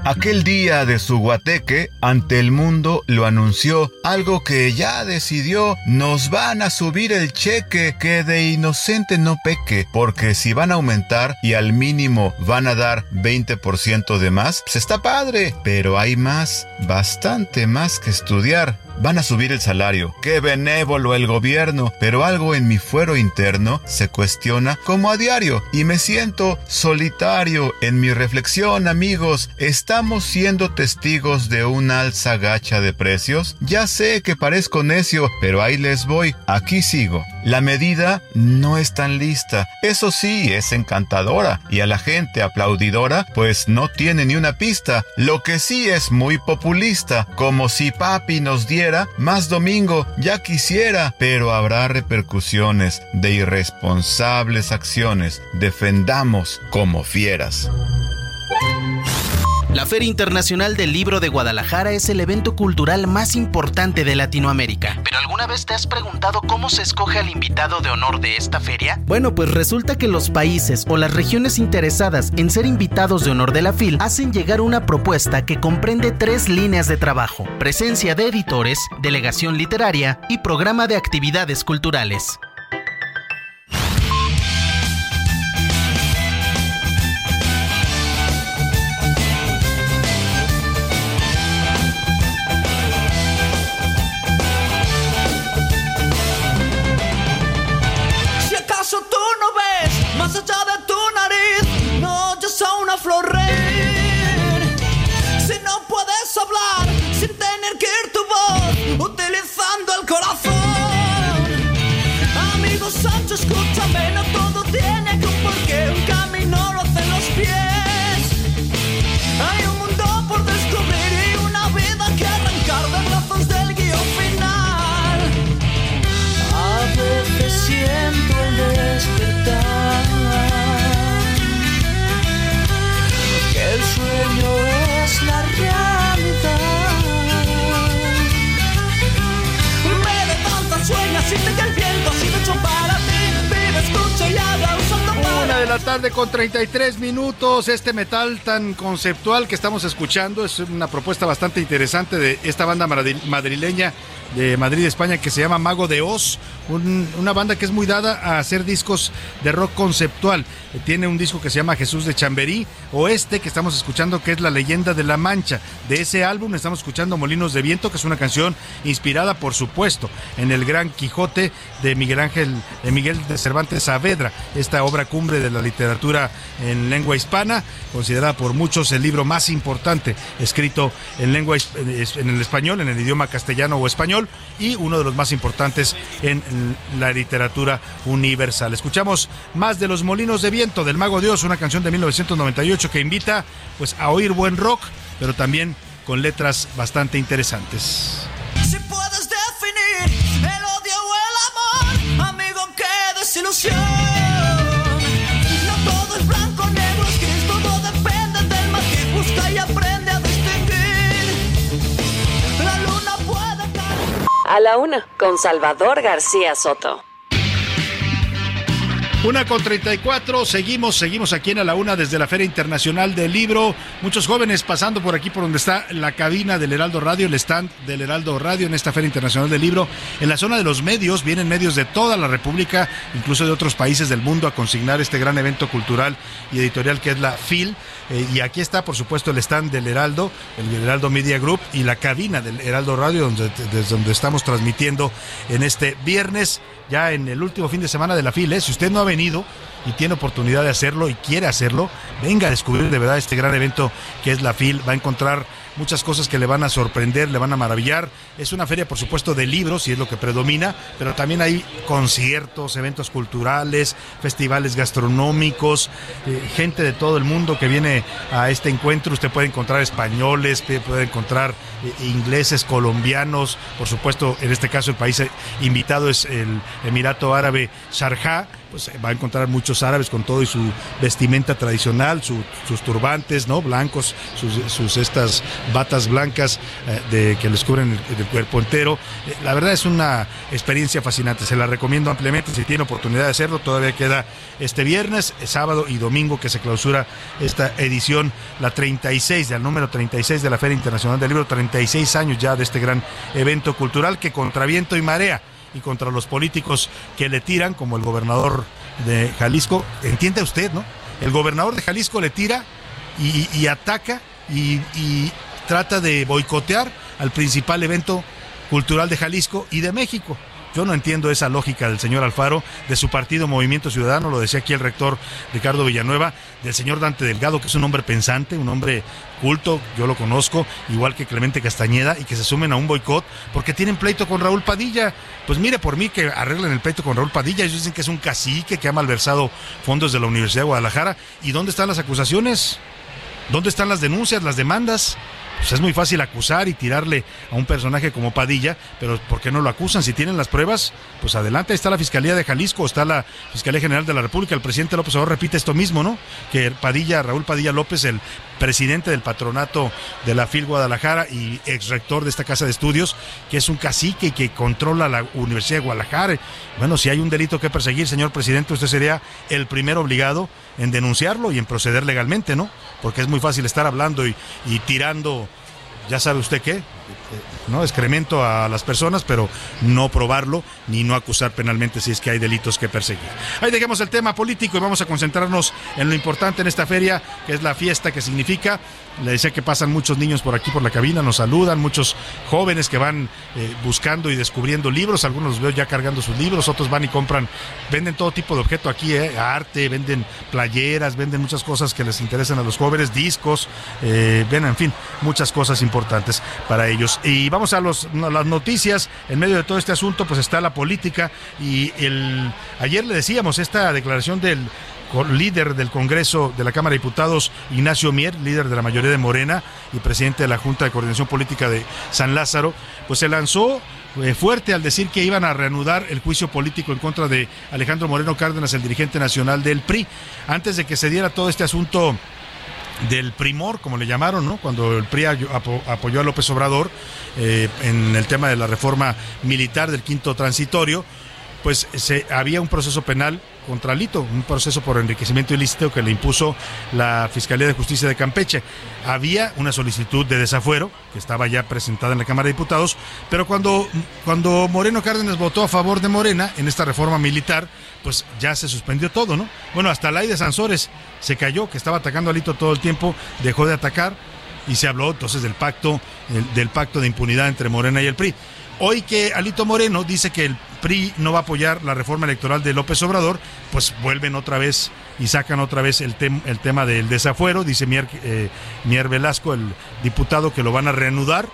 S9: Aquel día de su guateque, ante el mundo lo anunció, algo que ya decidió, nos van a subir el cheque, que de inocente no peque, porque si van a aumentar y al mínimo van a dar 20% de más, pues está padre, pero hay más, bastante más que estudiar van a subir el salario. Qué benévolo el gobierno, pero algo en mi fuero interno se cuestiona como a diario y me siento solitario en mi reflexión, amigos. ¿Estamos siendo testigos de una alza gacha de precios? Ya sé que parezco necio, pero ahí les voy, aquí sigo. La medida no es tan lista. Eso sí, es encantadora y a la gente aplaudidora pues no tiene ni una pista. Lo que sí es muy populista, como si papi nos diera más domingo, ya quisiera, pero habrá repercusiones de irresponsables acciones. Defendamos como fieras.
S10: La Feria Internacional del Libro de Guadalajara es el evento cultural más importante de Latinoamérica. ¿Pero alguna vez te has preguntado cómo se escoge al invitado de honor de esta feria? Bueno, pues resulta que los países o las regiones interesadas en ser invitados de honor de la FIL hacen llegar una propuesta que comprende tres líneas de trabajo. Presencia de editores, delegación literaria y programa de actividades culturales.
S11: But
S3: I. tarde con 33 minutos. Este metal tan conceptual que estamos escuchando es una propuesta bastante interesante de esta banda madrileña de Madrid, España, que se llama Mago de Oz, una banda que es muy dada a hacer discos de rock conceptual. Tiene un disco que se llama Jesús de Chamberí, o este que estamos escuchando que es La leyenda de la Mancha. De ese álbum estamos escuchando Molinos de Viento, que es una canción inspirada, por supuesto, en el Gran Quijote de Miguel Ángel, de Miguel de Cervantes Saavedra, esta obra cumbre de la literatura en lengua hispana, considerada por muchos el libro más importante escrito en lengua en el español, en el idioma castellano o español y uno de los más importantes en la literatura universal. Escuchamos más de Los Molinos de Viento del Mago Dios, una canción de 1998 que invita pues a oír buen rock, pero también con letras bastante interesantes.
S11: Si puedes definir el odio o el amor, amigo, qué desilusión.
S4: A la una, con Salvador García Soto.
S3: Una con 34, seguimos, seguimos aquí en A la Una desde la Feria Internacional del Libro. Muchos jóvenes pasando por aquí por donde está la cabina del Heraldo Radio, el stand del Heraldo Radio en esta Feria Internacional del Libro. En la zona de los medios, vienen medios de toda la República, incluso de otros países del mundo, a consignar este gran evento cultural y editorial que es la FIL. Eh, y aquí está, por supuesto, el stand del Heraldo, el Heraldo Media Group y la cabina del Heraldo Radio, donde, desde donde estamos transmitiendo en este viernes, ya en el último fin de semana de la FIL. ¿eh? Si usted no ha venido y tiene oportunidad de hacerlo y quiere hacerlo, venga a descubrir de verdad este gran evento que es la FIL. Va a encontrar muchas cosas que le van a sorprender, le van a maravillar. Es una feria, por supuesto, de libros y es lo que predomina, pero también hay conciertos, eventos culturales, festivales gastronómicos, eh, gente de todo el mundo que viene a este encuentro. Usted puede encontrar españoles, puede encontrar eh, ingleses, colombianos, por supuesto, en este caso el país eh, invitado es el Emirato Árabe Sharjah pues va a encontrar muchos árabes con todo y su vestimenta tradicional, sus turbantes, ¿no? Blancos, sus, estas batas blancas eh, de, que les cubren el, cuerpo entero. Eh, la verdad es una experiencia fascinante, se la recomiendo ampliamente si tiene oportunidad de hacerlo. Todavía queda este viernes, eh, sábado y domingo que se clausura esta edición, la 36, del número 36 de la Feria Internacional del Libro, 36 años ya de este gran evento cultural que contra viento y marea y contra los políticos que le tiran, como el gobernador de Jalisco. Entiende usted, ¿no? El gobernador de Jalisco le tira y, ataca y, trata de boicotear al principal evento cultural de Jalisco y de México. Yo no entiendo esa lógica del señor Alfaro, de su partido Movimiento Ciudadano, lo decía aquí el rector Ricardo Villanueva, del señor Dante Delgado, que es un hombre pensante, un hombre culto, yo lo conozco, igual que Clemente Castañeda, y que se sumen a un boicot porque tienen pleito con Raúl Padilla. Pues mire por mí que arreglen el pleito con Raúl Padilla. Ellos dicen que es un cacique que ha malversado fondos de la Universidad de Guadalajara. ¿Y dónde están las acusaciones? ¿Dónde están las denuncias, las demandas? Pues es muy fácil acusar y tirarle a un personaje como Padilla, pero ¿por qué no lo acusan? Si tienen las pruebas, pues adelante, está la Fiscalía de Jalisco, está la Fiscalía General de la República, el presidente López Obrador repite esto mismo, ¿no? Que Padilla, Raúl Padilla López, el presidente del patronato de la FIL Guadalajara y ex rector de esta casa de estudios, que es un cacique y que controla la Universidad de Guadalajara. Bueno, si hay un delito que perseguir, señor presidente, usted sería el primero obligado en denunciarlo y en proceder legalmente, ¿no? Porque es muy fácil estar hablando y, y tirando, ya sabe usted qué, ¿no? excremento a las personas, pero no probarlo ni no acusar penalmente si es que hay delitos que perseguir. Ahí dejemos el tema político y vamos a concentrarnos en lo importante en esta feria, que es la fiesta que significa. Le decía que pasan muchos niños por aquí por la cabina, nos saludan, muchos jóvenes que van eh, buscando y descubriendo libros, algunos los veo ya cargando sus libros, otros van y compran, venden todo tipo de objeto aquí, eh, arte, venden playeras, venden muchas cosas que les interesan a los jóvenes, discos, eh, ven, en fin, muchas cosas importantes para ellos. Y vamos a, los, las noticias. En medio de todo este asunto, pues está la política. Y el, ayer le decíamos esta declaración del líder del Congreso de la Cámara de Diputados, Ignacio Mier, líder de la mayoría de Morena y presidente de la Junta de Coordinación Política de San Lázaro, pues se lanzó eh, fuerte al decir que iban a reanudar el juicio político en contra de Alejandro Moreno Cárdenas, el dirigente nacional del PRI, antes de que se diera todo este asunto del primor, como le llamaron. Cuando el PRI apoyó a López Obrador eh, en el tema de la reforma militar del quinto transitorio, pues se, había un proceso penal contra Alito, un proceso por enriquecimiento ilícito que le impuso la Fiscalía de Justicia de Campeche. Había una solicitud de desafuero que estaba ya presentada en la Cámara de Diputados, pero cuando, cuando Moreno Cárdenas votó a favor de Morena en esta reforma militar, pues ya se suspendió todo, ¿no? Bueno, hasta la de Sansores se cayó, que estaba atacando a Alito todo el tiempo, dejó de atacar y se habló entonces del pacto, del pacto de impunidad entre Morena y el PRI. Hoy que Alito Moreno dice que el PRI no va a apoyar la reforma electoral de López Obrador, pues vuelven otra vez y sacan otra vez el, el tema del desafuero, dice Mier, eh, Mier Velasco, el diputado, que lo van a reanudar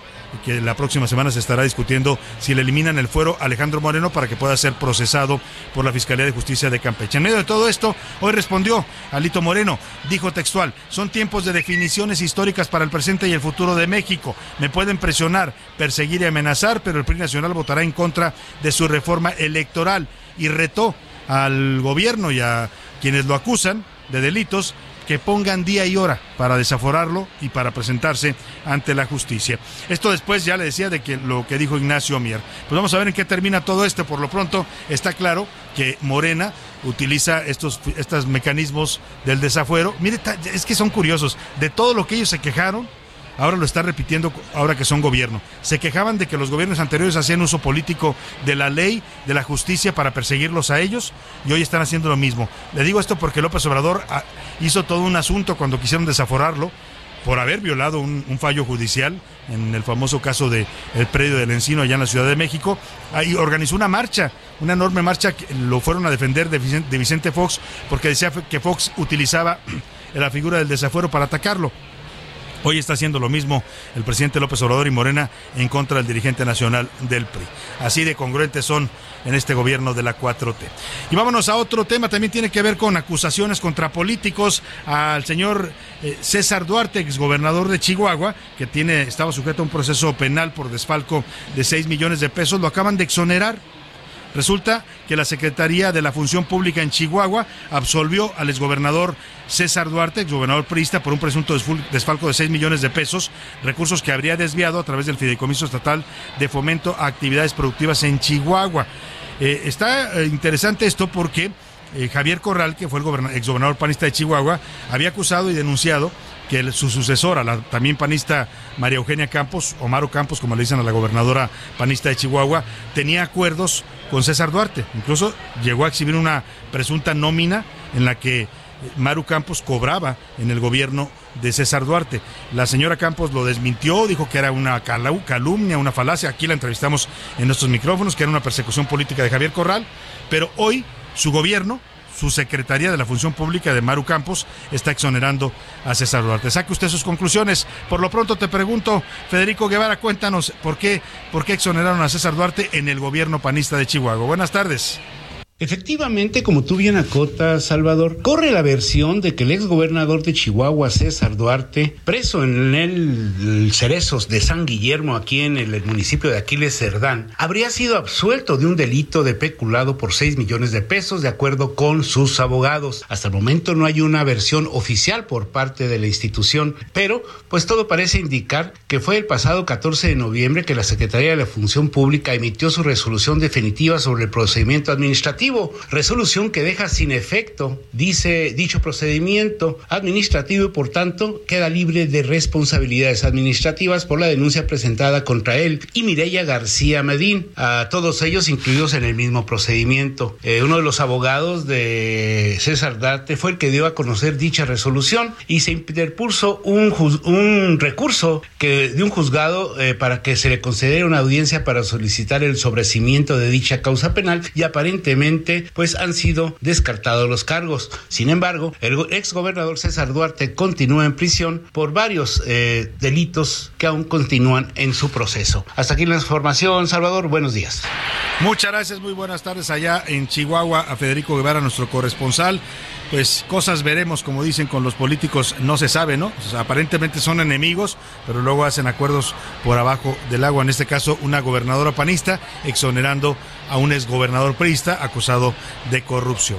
S3: que la próxima semana se estará discutiendo si le eliminan el fuero a Alejandro Moreno para que pueda ser procesado por la Fiscalía de Justicia de Campeche. En medio de todo esto, hoy respondió Alito Moreno, dijo textual, son tiempos de definiciones históricas para el presente y el futuro de México. Me pueden presionar, perseguir y amenazar, pero el PRI Nacional votará en contra de su reforma electoral y retó al gobierno y a quienes lo acusan de delitos que pongan día y hora para desaforarlo y para presentarse ante la justicia. Esto después ya le decía de que lo que dijo Ignacio Mier. Pues vamos a ver en qué termina todo esto. Por lo pronto está claro que Morena utiliza estos, estos mecanismos del desafuero. Mire, es que son curiosos. De todo lo que ellos se quejaron, ahora lo está repitiendo ahora que son gobierno. Se quejaban de que los gobiernos anteriores hacían uso político de la ley, de la justicia para perseguirlos a ellos y hoy están haciendo lo mismo. Le digo esto porque López Obrador ah, hizo todo un asunto cuando quisieron desaforarlo por haber violado un, fallo judicial en el famoso caso del el predio del Encino allá en la Ciudad de México, ahí organizó una marcha, una enorme marcha que lo fueron a defender de Vicente, de Vicente Fox porque decía que Fox utilizaba la figura del desafuero para atacarlo. Hoy está haciendo lo mismo el presidente López Obrador y Morena en contra del dirigente nacional del PRI. Así de congruentes son en este gobierno de la 4T. Y vámonos a otro tema, también tiene que ver con acusaciones contra políticos al señor eh, César Duarte, exgobernador de Chihuahua, que tiene, estaba sujeto a un proceso penal por desfalco de 6 millones de pesos, lo acaban de exonerar Resulta que la Secretaría de la Función Pública en Chihuahua absolvió al exgobernador César Duarte, exgobernador priista, por un presunto desfalco de 6 millones de pesos, recursos que habría desviado a través del Fideicomiso Estatal de Fomento a Actividades Productivas en Chihuahua. Eh, está eh, interesante esto porque eh, Javier Corral, que fue el exgobernador panista de Chihuahua, había acusado y denunciado que su sucesora, la también panista María Eugenia Campos, o Maro Campos, como le dicen a la gobernadora panista de Chihuahua, tenía acuerdos con César Duarte. Incluso llegó a exhibir una presunta nómina en la que Maru Campos cobraba en el gobierno de César Duarte. La señora Campos lo desmintió, dijo que era una calumnia, una falacia. Aquí la entrevistamos en nuestros micrófonos, que era una persecución política de Javier Corral. Pero hoy su gobierno su Secretaría de la Función Pública de Maru Campos está exonerando a César Duarte. Saque usted sus conclusiones. Por lo pronto te pregunto, Federico Guevara, cuéntanos por qué, por qué exoneraron a César Duarte en el gobierno panista de Chihuahua. Buenas tardes.
S12: Efectivamente, como tú bien acotas, Salvador, corre la versión de que el ex gobernador de Chihuahua, César Duarte, preso en el, Cerezos de San Guillermo, aquí en el, municipio de Aquiles Cerdán, habría sido absuelto de un delito de peculado por 6 millones de pesos, de acuerdo con sus abogados. Hasta el momento no hay una versión oficial por parte de la institución, pero pues todo parece indicar que fue el pasado 14 de noviembre que la Secretaría de la Función Pública emitió su resolución definitiva sobre el procedimiento administrativo resolución que deja sin efecto, dice dicho procedimiento administrativo y por tanto queda libre de responsabilidades administrativas por la denuncia presentada contra él y Mireya García Medín, a todos ellos incluidos en el mismo procedimiento. Eh, uno de los abogados de César Darte fue el que dio a conocer dicha resolución y se interpuso un, un recurso que, de un juzgado eh, para que se le concediera una audiencia para solicitar el sobrecimiento de dicha causa penal y aparentemente pues han sido descartados los cargos. Sin embargo, el ex gobernador César Duarte continúa en prisión por varios eh, delitos que aún continúan en su proceso. Hasta aquí la información, Salvador. Buenos días.
S3: Muchas gracias, muy buenas tardes allá en Chihuahua a Federico Guevara, nuestro corresponsal pues cosas veremos, como dicen con los políticos, no se sabe, ¿no? aparentemente son enemigos, pero luego hacen acuerdos por abajo del agua. En este caso, una gobernadora panista exonerando a un exgobernador priista acusado de corrupción.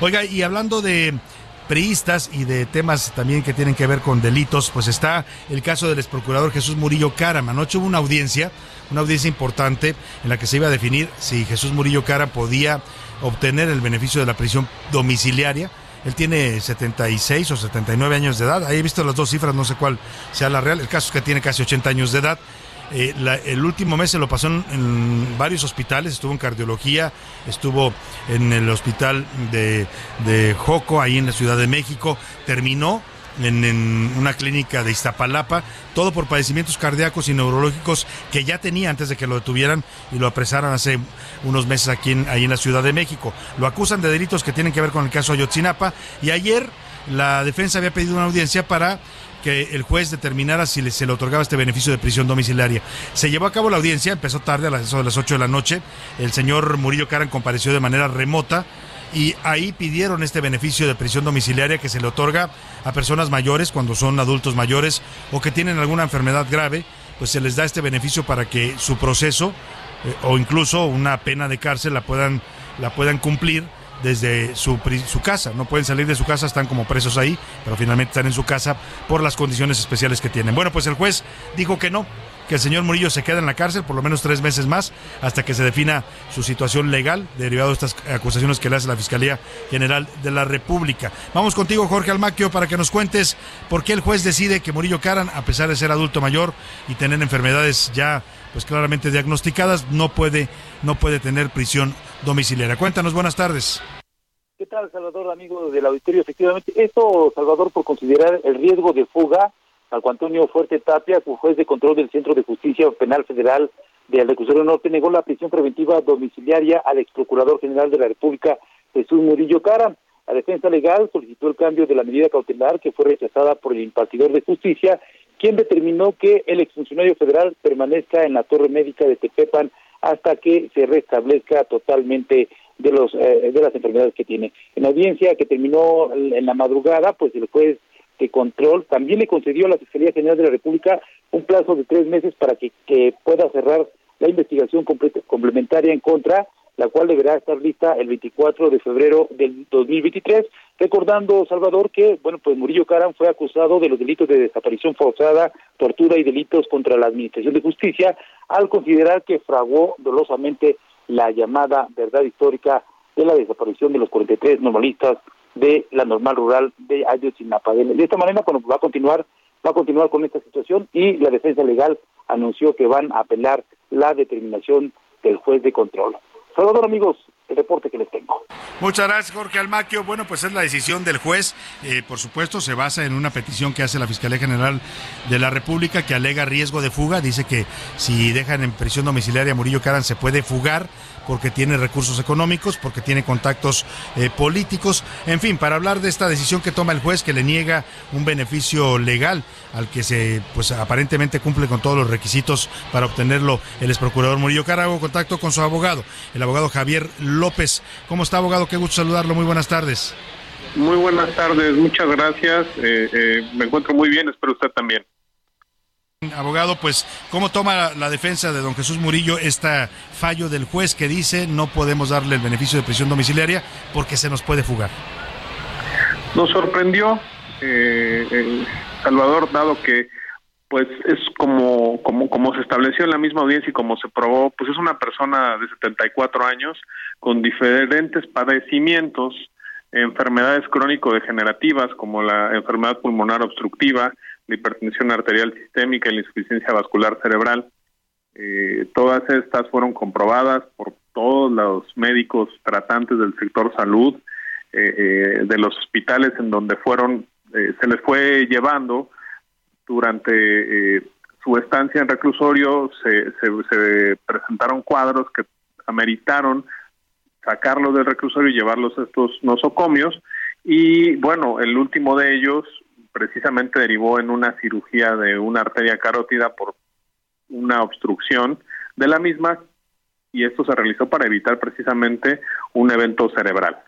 S3: Oiga, y hablando de priistas y de temas también que tienen que ver con delitos, pues está el caso del exprocurador Jesús Murillo Caram. Anoche hubo una audiencia, una audiencia importante en la que se iba a definir si Jesús Murillo Caram podía obtener el beneficio de la prisión domiciliaria. Él tiene 76 o 79 años de edad. Ahí he visto las dos cifras, no sé cuál sea la real. El caso es que tiene casi 80 años de edad. Eh, el último mes se lo pasó en, varios hospitales, estuvo en cardiología, estuvo en el hospital de, Joco, ahí en la Ciudad de México, terminó en, una clínica de Iztapalapa, todo por padecimientos cardíacos y neurológicos que ya tenía antes de que lo detuvieran y lo apresaran hace unos meses aquí en, ahí en la Ciudad de México. Lo acusan de delitos que tienen que ver con el caso Ayotzinapa y ayer la defensa había pedido una audiencia para que el juez determinara si se le otorgaba este beneficio de prisión domiciliaria. Se llevó a cabo la audiencia, empezó tarde a las, las 8 de la noche. El señor Murillo Caran compareció de manera remota y ahí pidieron este beneficio de prisión domiciliaria que se le otorga a personas mayores cuando son adultos mayores o que tienen alguna enfermedad grave, pues se les da este beneficio para que su proceso eh, o incluso una pena de cárcel la puedan la puedan cumplir desde su, su casa. No pueden salir de su casa, están como presos ahí, pero finalmente están en su casa por las condiciones especiales que tienen. Bueno, pues el juez dijo que no, que el señor Murillo se queda en la cárcel por lo menos tres meses más hasta que se defina su situación legal derivado de estas acusaciones que le hace la Fiscalía General de la República. Vamos contigo, Jorge Almaquio, para que nos cuentes por qué el juez decide que Murillo Caran, a pesar de ser adulto mayor y tener enfermedades ya pues claramente diagnosticadas, no puede, no puede tener prisión domiciliaria. Cuéntanos, buenas tardes.
S13: ¿Qué tal, Salvador, amigo del auditorio? Efectivamente, esto, Salvador, por considerar el riesgo de fuga, Marco Antonio Fuerte Tapia, juez de control del Centro de Justicia Penal Federal del Recursorio Norte, negó la prisión preventiva domiciliaria al ex procurador general de la República, Jesús Murillo Cara. La defensa legal solicitó el cambio de la medida cautelar que fue rechazada por el impartidor de justicia, quien determinó que el exfuncionario federal permanezca en la torre médica de Tepepan hasta que se restablezca totalmente de los eh, de las enfermedades que tiene. En audiencia que terminó en la madrugada, pues el juez de control también le concedió a la Fiscalía General de la República un plazo de tres meses para que, que pueda cerrar la investigación complementaria en contra, la cual deberá estar lista el 24 de febrero del 2023. Recordando, Salvador, que, bueno, pues Murillo Caram fue acusado de los delitos de desaparición forzada, tortura y delitos contra la Administración de Justicia, al considerar que fraguó dolosamente la llamada verdad histórica de la desaparición de los 43 normalistas de la normal rural de Ayotzinapa. De esta manera, bueno, va a continuar va a continuar con esta situación y la defensa legal anunció que van a apelar la determinación del juez de control. Salvador, amigos, el reporte que les tengo.
S3: Muchas gracias, Jorge Almaquio. Bueno, pues es la decisión del juez. Eh, por supuesto, se basa en una petición que hace la Fiscalía General de la República que alega riesgo de fuga. Dice que si dejan en prisión domiciliaria a Murillo Caran se puede fugar porque tiene recursos económicos, porque tiene contactos eh, políticos, en fin, para hablar de esta decisión que toma el juez que le niega un beneficio legal al que se, pues aparentemente cumple con todos los requisitos para obtenerlo el ex procurador Murillo Carago, contacto con su abogado, el abogado Javier López. ¿Cómo está, abogado? Qué gusto saludarlo. Muy buenas tardes.
S14: Muy buenas tardes, muchas gracias. Eh, eh, me encuentro muy bien, espero usted también.
S3: Abogado, pues, ¿cómo toma la defensa de don Jesús Murillo este fallo del juez que dice no podemos darle el beneficio de prisión domiciliaria porque se nos puede fugar?
S14: Nos sorprendió, eh, Salvador, dado que pues es como, como, como se estableció en la misma audiencia y como se probó, pues es una persona de 74 años con diferentes padecimientos, enfermedades crónico-degenerativas como la enfermedad pulmonar obstructiva, la hipertensión arterial sistémica y la insuficiencia vascular cerebral. Eh, todas estas fueron comprobadas por todos los médicos tratantes del sector salud, eh, eh, de los hospitales en donde fueron, se les fue llevando durante su estancia en reclusorio, se, se, presentaron cuadros que ameritaron sacarlos del reclusorio y llevarlos a estos nosocomios. Y bueno, el último de ellos precisamente derivó en una cirugía de una arteria carótida por una obstrucción de la misma y esto se realizó para evitar precisamente un evento cerebral.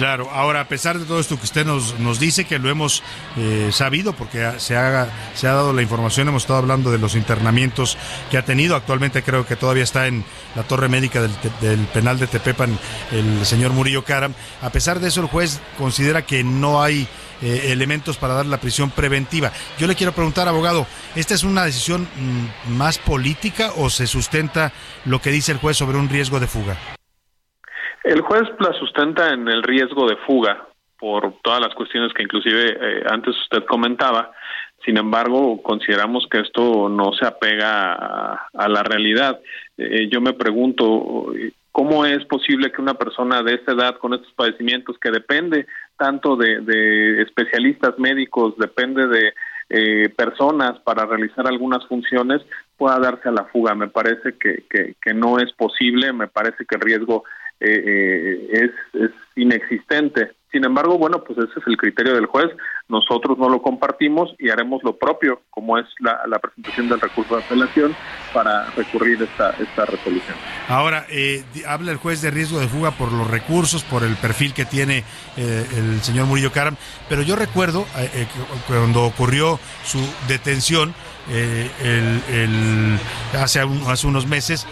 S3: Claro, ahora a pesar de todo esto que usted nos, nos dice, que lo hemos eh, sabido, porque se ha, se ha dado la información, hemos estado hablando de los internamientos que ha tenido, actualmente creo que todavía está en la torre médica del, del penal de Tepepan el señor Murillo Caram, a pesar de eso el juez considera que no hay eh, elementos para dar la prisión preventiva. Yo le quiero preguntar, abogado, ¿esta es una decisión mm, más política o se sustenta lo que dice el juez sobre un riesgo de fuga?
S14: El juez la sustenta en el riesgo de fuga por todas las cuestiones que inclusive eh, antes usted comentaba. Sin embargo, consideramos que esto no se apega a, la realidad. Eh, yo me pregunto, ¿cómo es posible que una persona de esta edad, con estos padecimientos, que depende tanto de, de especialistas médicos, depende de eh, personas para realizar algunas funciones, pueda darse a la fuga? Me parece que, que, que no es posible, me parece que el riesgo eh, eh, es, es, inexistente. Sin embargo, bueno, pues ese es el criterio del juez. Nosotros no lo compartimos y haremos lo propio, como es la, presentación del recurso de apelación, para recurrir esta, esta resolución.
S3: Ahora, eh, habla el juez de riesgo de fuga por los recursos, por el perfil que tiene eh, el señor Murillo Caram, pero yo recuerdo eh, cuando ocurrió su detención, el, el, hace, hace unos meses,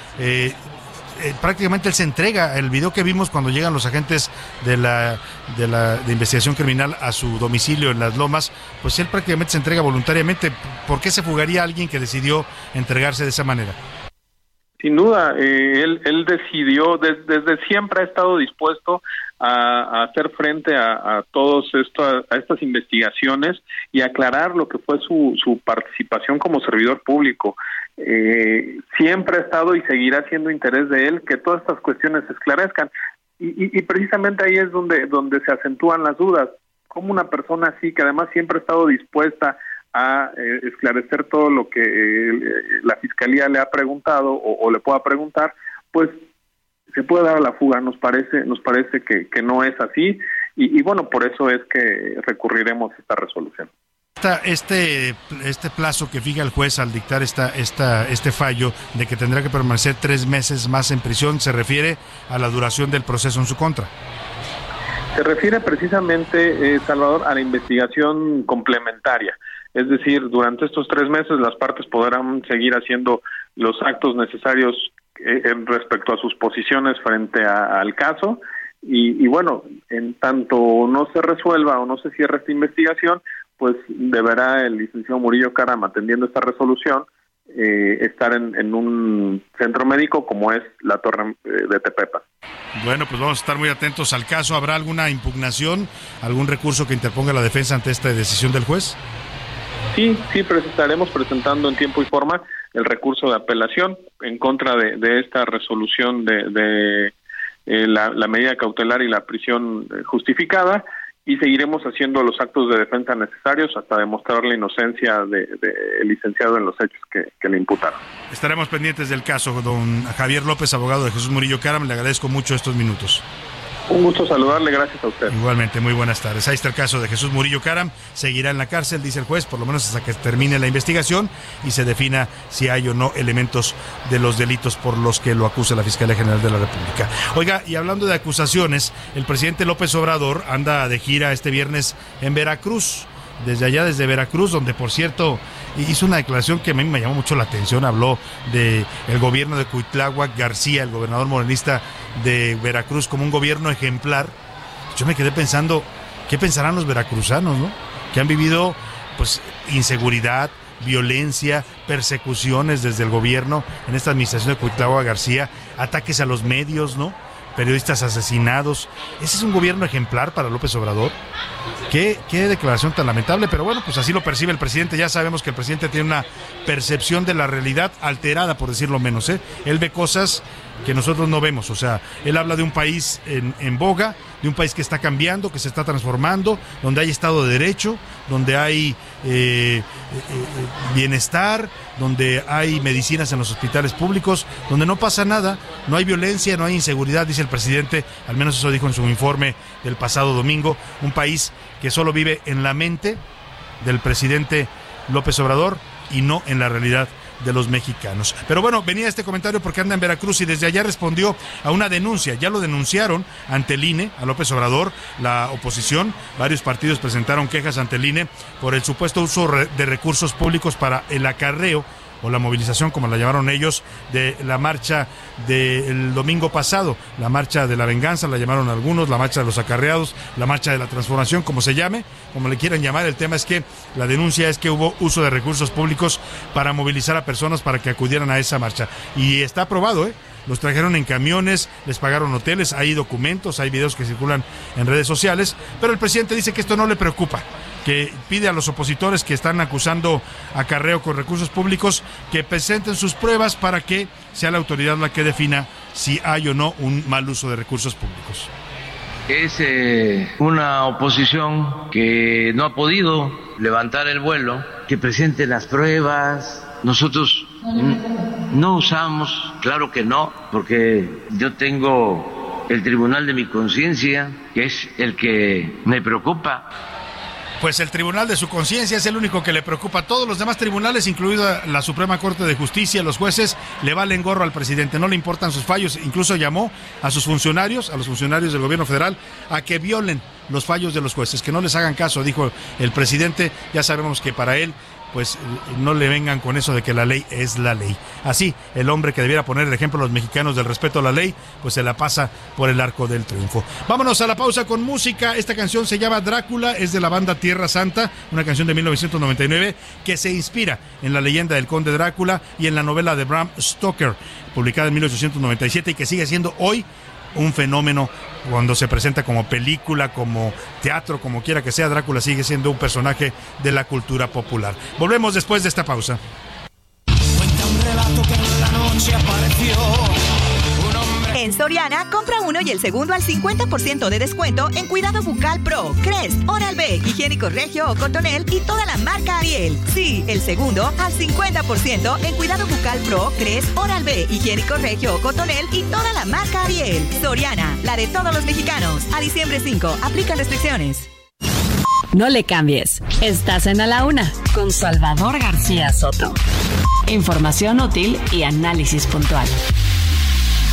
S3: eh, prácticamente él se entrega. El video que vimos cuando llegan los agentes de la, de la de investigación criminal a su domicilio en Las Lomas, pues él prácticamente se entrega voluntariamente. ¿Por qué se fugaría alguien que decidió entregarse de esa manera?
S14: Sin duda, eh, él, él decidió, des, desde siempre ha estado dispuesto a, hacer frente a, a a estas investigaciones y aclarar lo que fue su, su participación como servidor público. Eh, siempre ha estado y seguirá siendo interés de él que todas estas cuestiones se esclarezcan. Y, y, precisamente ahí es donde, donde se acentúan las dudas. Como una persona así, que además siempre ha estado dispuesta a eh, esclarecer todo lo que eh, la fiscalía le ha preguntado o, o, le pueda preguntar, pues se puede dar a la fuga. Nos parece, nos parece que, que no es así y, y bueno, por eso es que recurriremos a esta resolución.
S3: Este, este plazo que fija el juez al dictar esta, esta, este fallo de que tendrá que permanecer tres meses más en prisión se refiere a la duración del proceso en su contra.
S14: Se refiere precisamente, eh, Salvador, a la investigación complementaria. Es decir, durante estos tres meses las partes podrán seguir haciendo los actos necesarios eh, respecto a sus posiciones frente a, al caso y, y, bueno, en tanto no se resuelva o no se cierre esta investigación, pues deberá el licenciado Murillo Caram, atendiendo esta resolución, eh, estar en, en, un centro médico como es la Torre eh, de Tepepa.
S3: Bueno, pues vamos a estar muy atentos al caso. ¿Habrá alguna impugnación, algún recurso que interponga la defensa ante esta decisión del juez?
S14: Sí, sí, estaremos presentando en tiempo y forma el recurso de apelación en contra de, de esta resolución de, de eh, la, la, medida cautelar y la prisión eh, justificada y seguiremos haciendo los actos de defensa necesarios hasta demostrar la inocencia del de, licenciado en los hechos que, que, le imputaron.
S3: Estaremos pendientes del caso, don Javier López, abogado de Jesús Murillo Caram. Le agradezco mucho estos minutos.
S14: Un gusto saludarle, gracias a usted.
S3: Igualmente, muy buenas tardes. Ahí está el caso de Jesús Murillo Caram. Seguirá en la cárcel, dice el juez, por lo menos hasta que termine la investigación y se defina si hay o no elementos de los delitos por los que lo acusa la Fiscalía General de la República. Oiga, y hablando de acusaciones, el presidente López Obrador anda de gira este viernes en Veracruz desde allá, desde Veracruz, donde por cierto hizo una declaración que a mí me llamó mucho la atención. Habló de el gobierno de Cuitláhuac García, el gobernador morenista de Veracruz, como un gobierno ejemplar. Yo me quedé pensando, ¿qué pensarán los veracruzanos, no? Que han vivido, pues, inseguridad, violencia, persecuciones desde el gobierno en esta administración de Cuitláhuac García, ataques a los medios, ¿no? Periodistas asesinados. ¿Ese es un gobierno ejemplar para López Obrador? ¿Qué, qué declaración tan lamentable, pero bueno, pues así lo percibe el presidente. Ya sabemos que el presidente tiene una percepción de la realidad alterada, por decirlo menos. ¿eh? Él ve cosas que nosotros no vemos. O sea, él habla de un país en, en, boga, de un país que está cambiando, que se está transformando, donde hay Estado de Derecho, donde hay eh, eh, bienestar, donde hay medicinas en los hospitales públicos, donde no pasa nada, no hay violencia, no hay inseguridad, dice el presidente, al menos eso dijo en su informe del pasado domingo, un país que solo vive en la mente del presidente López Obrador y no en la realidad de los mexicanos. Pero bueno, venía este comentario porque anda en Veracruz y desde allá respondió a una denuncia. Ya lo denunciaron ante el INE, a López Obrador, la oposición. Varios partidos presentaron quejas ante el INE por el supuesto uso de recursos públicos para el acarreo o la movilización, como la llamaron ellos, de la marcha del domingo pasado, la marcha de la venganza, la llamaron algunos, la marcha de los acarreados, la marcha de la transformación, como se llame, como le quieran llamar. El tema es que la denuncia es que hubo uso de recursos públicos para movilizar a personas para que acudieran a esa marcha. Y está aprobado, ¿eh? Los trajeron en camiones, les pagaron hoteles, hay documentos, hay videos que circulan en redes sociales, pero el presidente dice que esto no le preocupa, que pide a los opositores que están acusando acarreo con recursos públicos que presenten sus pruebas para que sea la autoridad la que defina si hay o no un mal uso de recursos públicos.
S2: Es eh, una oposición que no ha podido levantar el vuelo, que presente las pruebas. Nosotros no usamos, claro que no, porque yo tengo el tribunal de mi conciencia, que es el que me preocupa.
S3: Pues el tribunal de su conciencia es el único que le preocupa. Todos los demás tribunales, incluida la Suprema Corte de Justicia, los jueces, le valen gorro al presidente. No le importan sus fallos. Incluso llamó a sus funcionarios, a los funcionarios del gobierno federal, a que violen los fallos de los jueces, que no les hagan caso, dijo el presidente. Ya sabemos que para él pues no le vengan con eso de que la ley es la ley. Así, el hombre que debiera poner el ejemplo a los mexicanos del respeto a la ley, pues se la pasa por el arco del triunfo. Vámonos a la pausa con música. Esta canción se llama Drácula, es de la banda Tierra Santa, una canción de 1999 que se inspira en la leyenda del conde Drácula y en la novela de Bram Stoker, publicada en 1897 y que sigue siendo hoy un fenómeno cuando se presenta como película, como teatro, como quiera que sea, Drácula sigue siendo un personaje de la cultura popular. Volvemos después de esta pausa.
S11: Cuenta un relato que en la noche apareció.
S8: Soriana, compra uno y el segundo al 50% de descuento en Cuidado Bucal Pro, Crest, Oral B, Higiénico Regio o Cotonel y toda la marca Ariel. Sí, el segundo al 50% en Cuidado Bucal Pro, Crest, Oral B, Higiénico Regio o Cotonel y toda la marca Ariel. Soriana, la de todos los mexicanos. A diciembre 5, aplican restricciones.
S5: No le cambies. Estás en A la Una con Salvador García Soto. Información útil y análisis puntual.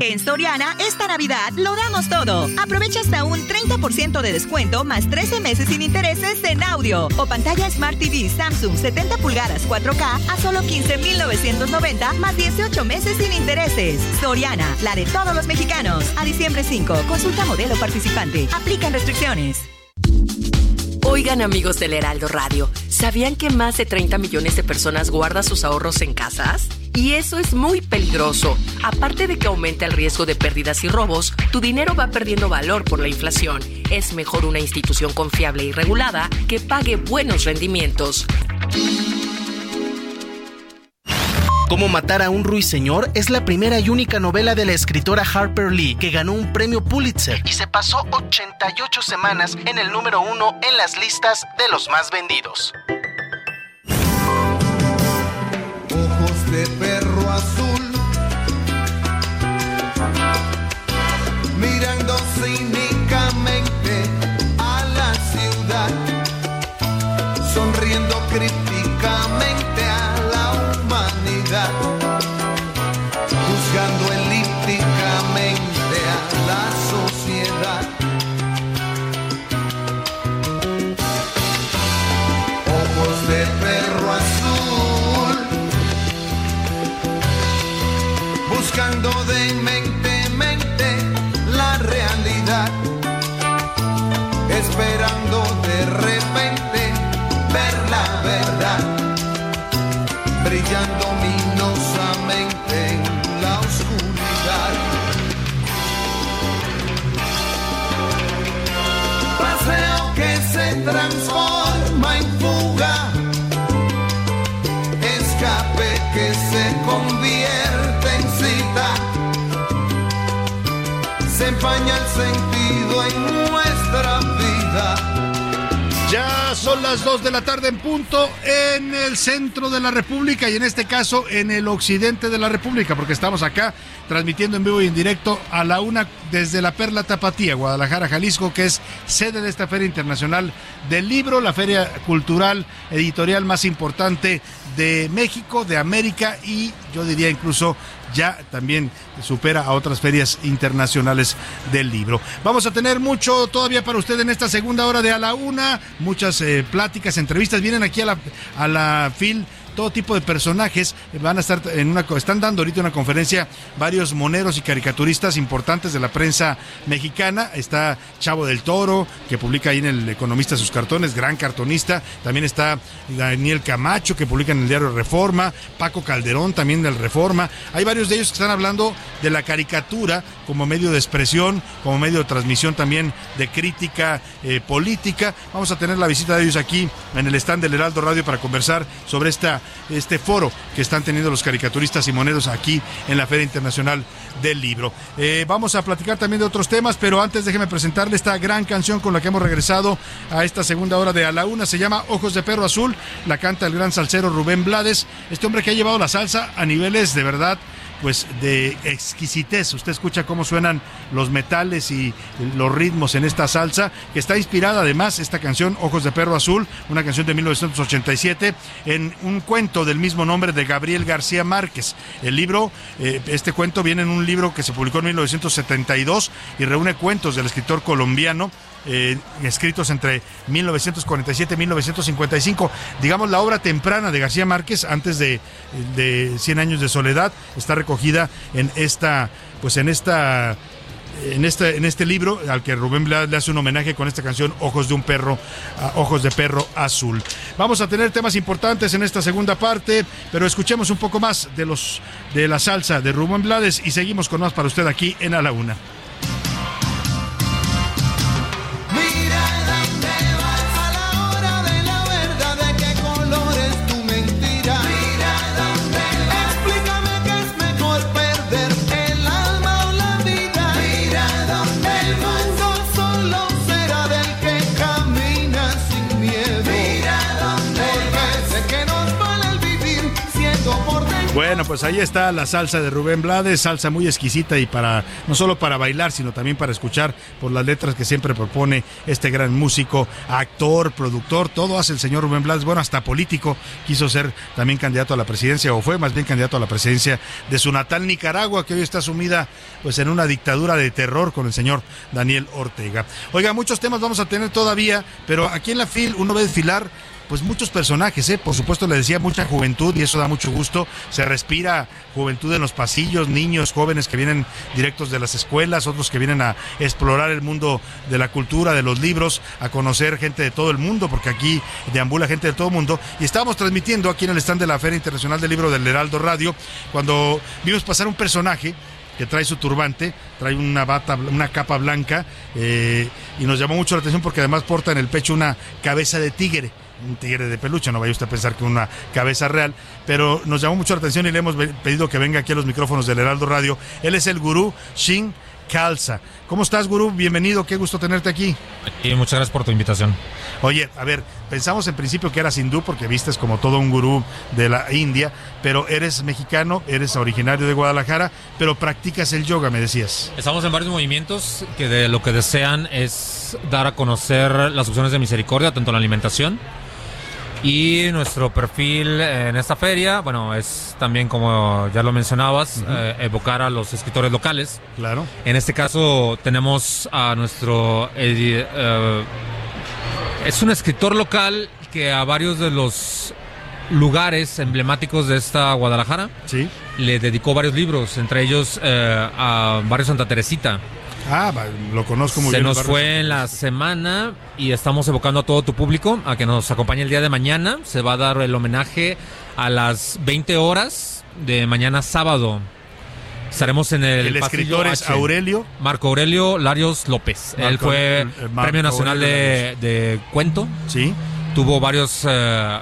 S8: En Soriana, esta Navidad lo damos todo. Aprovecha hasta un 30% de descuento más 13 meses sin intereses en audio o pantalla Smart TV Samsung 70 pulgadas 4K a solo 15,990 más 18 meses sin intereses. Soriana, la de todos los mexicanos. A diciembre 5, consulta modelo participante. Aplican restricciones.
S4: Oigan amigos del Heraldo Radio, ¿sabían que más de 30 millones de personas guardan sus ahorros en casas? Y eso es muy peligroso. Aparte de que aumenta el riesgo de pérdidas y robos, tu dinero va perdiendo valor por la inflación. Es mejor una institución confiable y regulada que pague buenos rendimientos.
S10: Cómo matar a un ruiseñor es la primera y única novela de la escritora Harper Lee que ganó un premio Pulitzer y se pasó 88 semanas en el número uno en las listas de los más vendidos.
S11: Que
S3: Son las 2 de la tarde en punto en el centro de la República y en este caso en el occidente de la República, porque estamos acá transmitiendo en vivo y en directo a la una desde la Perla Tapatía, Guadalajara, Jalisco, que es sede de esta Feria Internacional del Libro, la feria cultural editorial más importante de México, de América y yo diría incluso ya también supera a otras ferias internacionales del libro. Vamos a tener mucho todavía para usted en esta segunda hora de a la una, muchas eh, pláticas, entrevistas, vienen aquí a la, a la FIL todo tipo de personajes van a estar en una están dando ahorita una conferencia varios moneros y caricaturistas importantes de la prensa mexicana. Está Chavo del Toro que publica ahí en el Economista sus cartones gran cartonista. También está Daniel Camacho que publica en el diario Reforma. Paco Calderón también del Reforma. Hay varios de ellos que están hablando de la caricatura como medio de expresión como medio de transmisión también de crítica eh, política. Vamos a tener la visita de ellos aquí en el stand del Heraldo Radio para conversar sobre esta este foro que están teniendo los caricaturistas y monedos aquí en la Feria Internacional del Libro. Eh, vamos a platicar también de otros temas, pero antes déjeme presentarle esta gran canción con la que hemos regresado a esta segunda hora de A la Una. Se llama Ojos de Perro Azul, la canta el gran salsero Rubén Blades, este hombre que ha llevado la salsa a niveles de verdad pues de exquisitez. Usted escucha cómo suenan los metales y los ritmos en esta salsa, que está inspirada además esta canción Ojos de Perro Azul, una canción de 1987, en un cuento del mismo nombre de Gabriel García Márquez. El libro, eh, este cuento viene en un libro que se publicó en 1972 y reúne cuentos del escritor colombiano eh, escritos entre 1947 y 1955. Digamos, la obra temprana de García Márquez, antes de, de 100 años de soledad, está recogida en esta, pues en esta en este, en este libro al que Rubén le hace un homenaje con esta canción Ojos de un perro, Ojos de perro azul. Vamos a tener temas importantes en esta segunda parte, pero escuchemos un poco más de los de la salsa de Rubén Blades y seguimos con más para usted aquí en A la Una. Bueno, pues ahí está la salsa de Rubén Blades, salsa muy exquisita y para no solo para bailar, sino también para escuchar por las letras que siempre propone este gran músico, actor, productor, todo hace el señor Rubén Blades, bueno, hasta político, quiso ser también candidato a la presidencia o fue más bien candidato a la presidencia de su natal Nicaragua, que hoy está sumida pues en una dictadura de terror con el señor Daniel Ortega. Oiga, muchos temas vamos a tener todavía, pero aquí en la FIL uno ve desfilar pues muchos personajes, ¿eh? por supuesto le decía mucha juventud y eso da mucho gusto, se respira juventud en los pasillos, niños, jóvenes que vienen directos de las escuelas, otros que vienen a explorar el mundo de la cultura, de los libros, a conocer gente de todo el mundo, porque aquí deambula gente de todo el mundo. Y estábamos transmitiendo aquí en el stand de la Feria Internacional del Libro del Heraldo Radio, cuando vimos pasar un personaje que trae su turbante, trae una bata, una capa blanca, eh, y nos llamó mucho la atención porque además porta en el pecho una cabeza de tigre un tigre de peluche, no vaya usted a pensar que una cabeza real, pero nos llamó mucho la atención y le hemos pedido que venga aquí a los micrófonos del Heraldo Radio. Él es el gurú Shin Calza. ¿Cómo estás, gurú? Bienvenido, qué gusto tenerte aquí.
S15: Y muchas gracias por tu invitación.
S3: Oye, a ver, pensamos en principio que eras hindú porque vistes como todo un gurú de la India, pero eres mexicano, eres originario de Guadalajara, pero practicas el yoga, me decías.
S15: Estamos en varios movimientos que de lo que desean es dar a conocer las opciones de misericordia, tanto en la alimentación, y nuestro perfil en esta feria, bueno, es también como ya lo mencionabas, eh, evocar a los escritores locales.
S3: Claro.
S15: En este caso tenemos a nuestro... eh, es un escritor local que a varios de los lugares emblemáticos de esta Guadalajara
S3: sí.
S15: le dedicó varios libros, entre ellos eh, a Barrio Santa Teresita.
S3: Ah, lo conozco muy
S15: Se
S3: bien.
S15: nos
S3: el barrio.
S15: fue en la semana y estamos evocando a todo tu público a que nos acompañe el día de mañana. Se va a dar el homenaje a las 20 horas de mañana sábado. Estaremos en el,
S3: El escritor es
S15: H.
S3: Aurelio.
S15: Marco Aurelio Larios López. Él fue
S3: el- el Marco
S15: Premio Nacional de, de Cuento.
S3: Sí.
S15: Tuvo varios eh,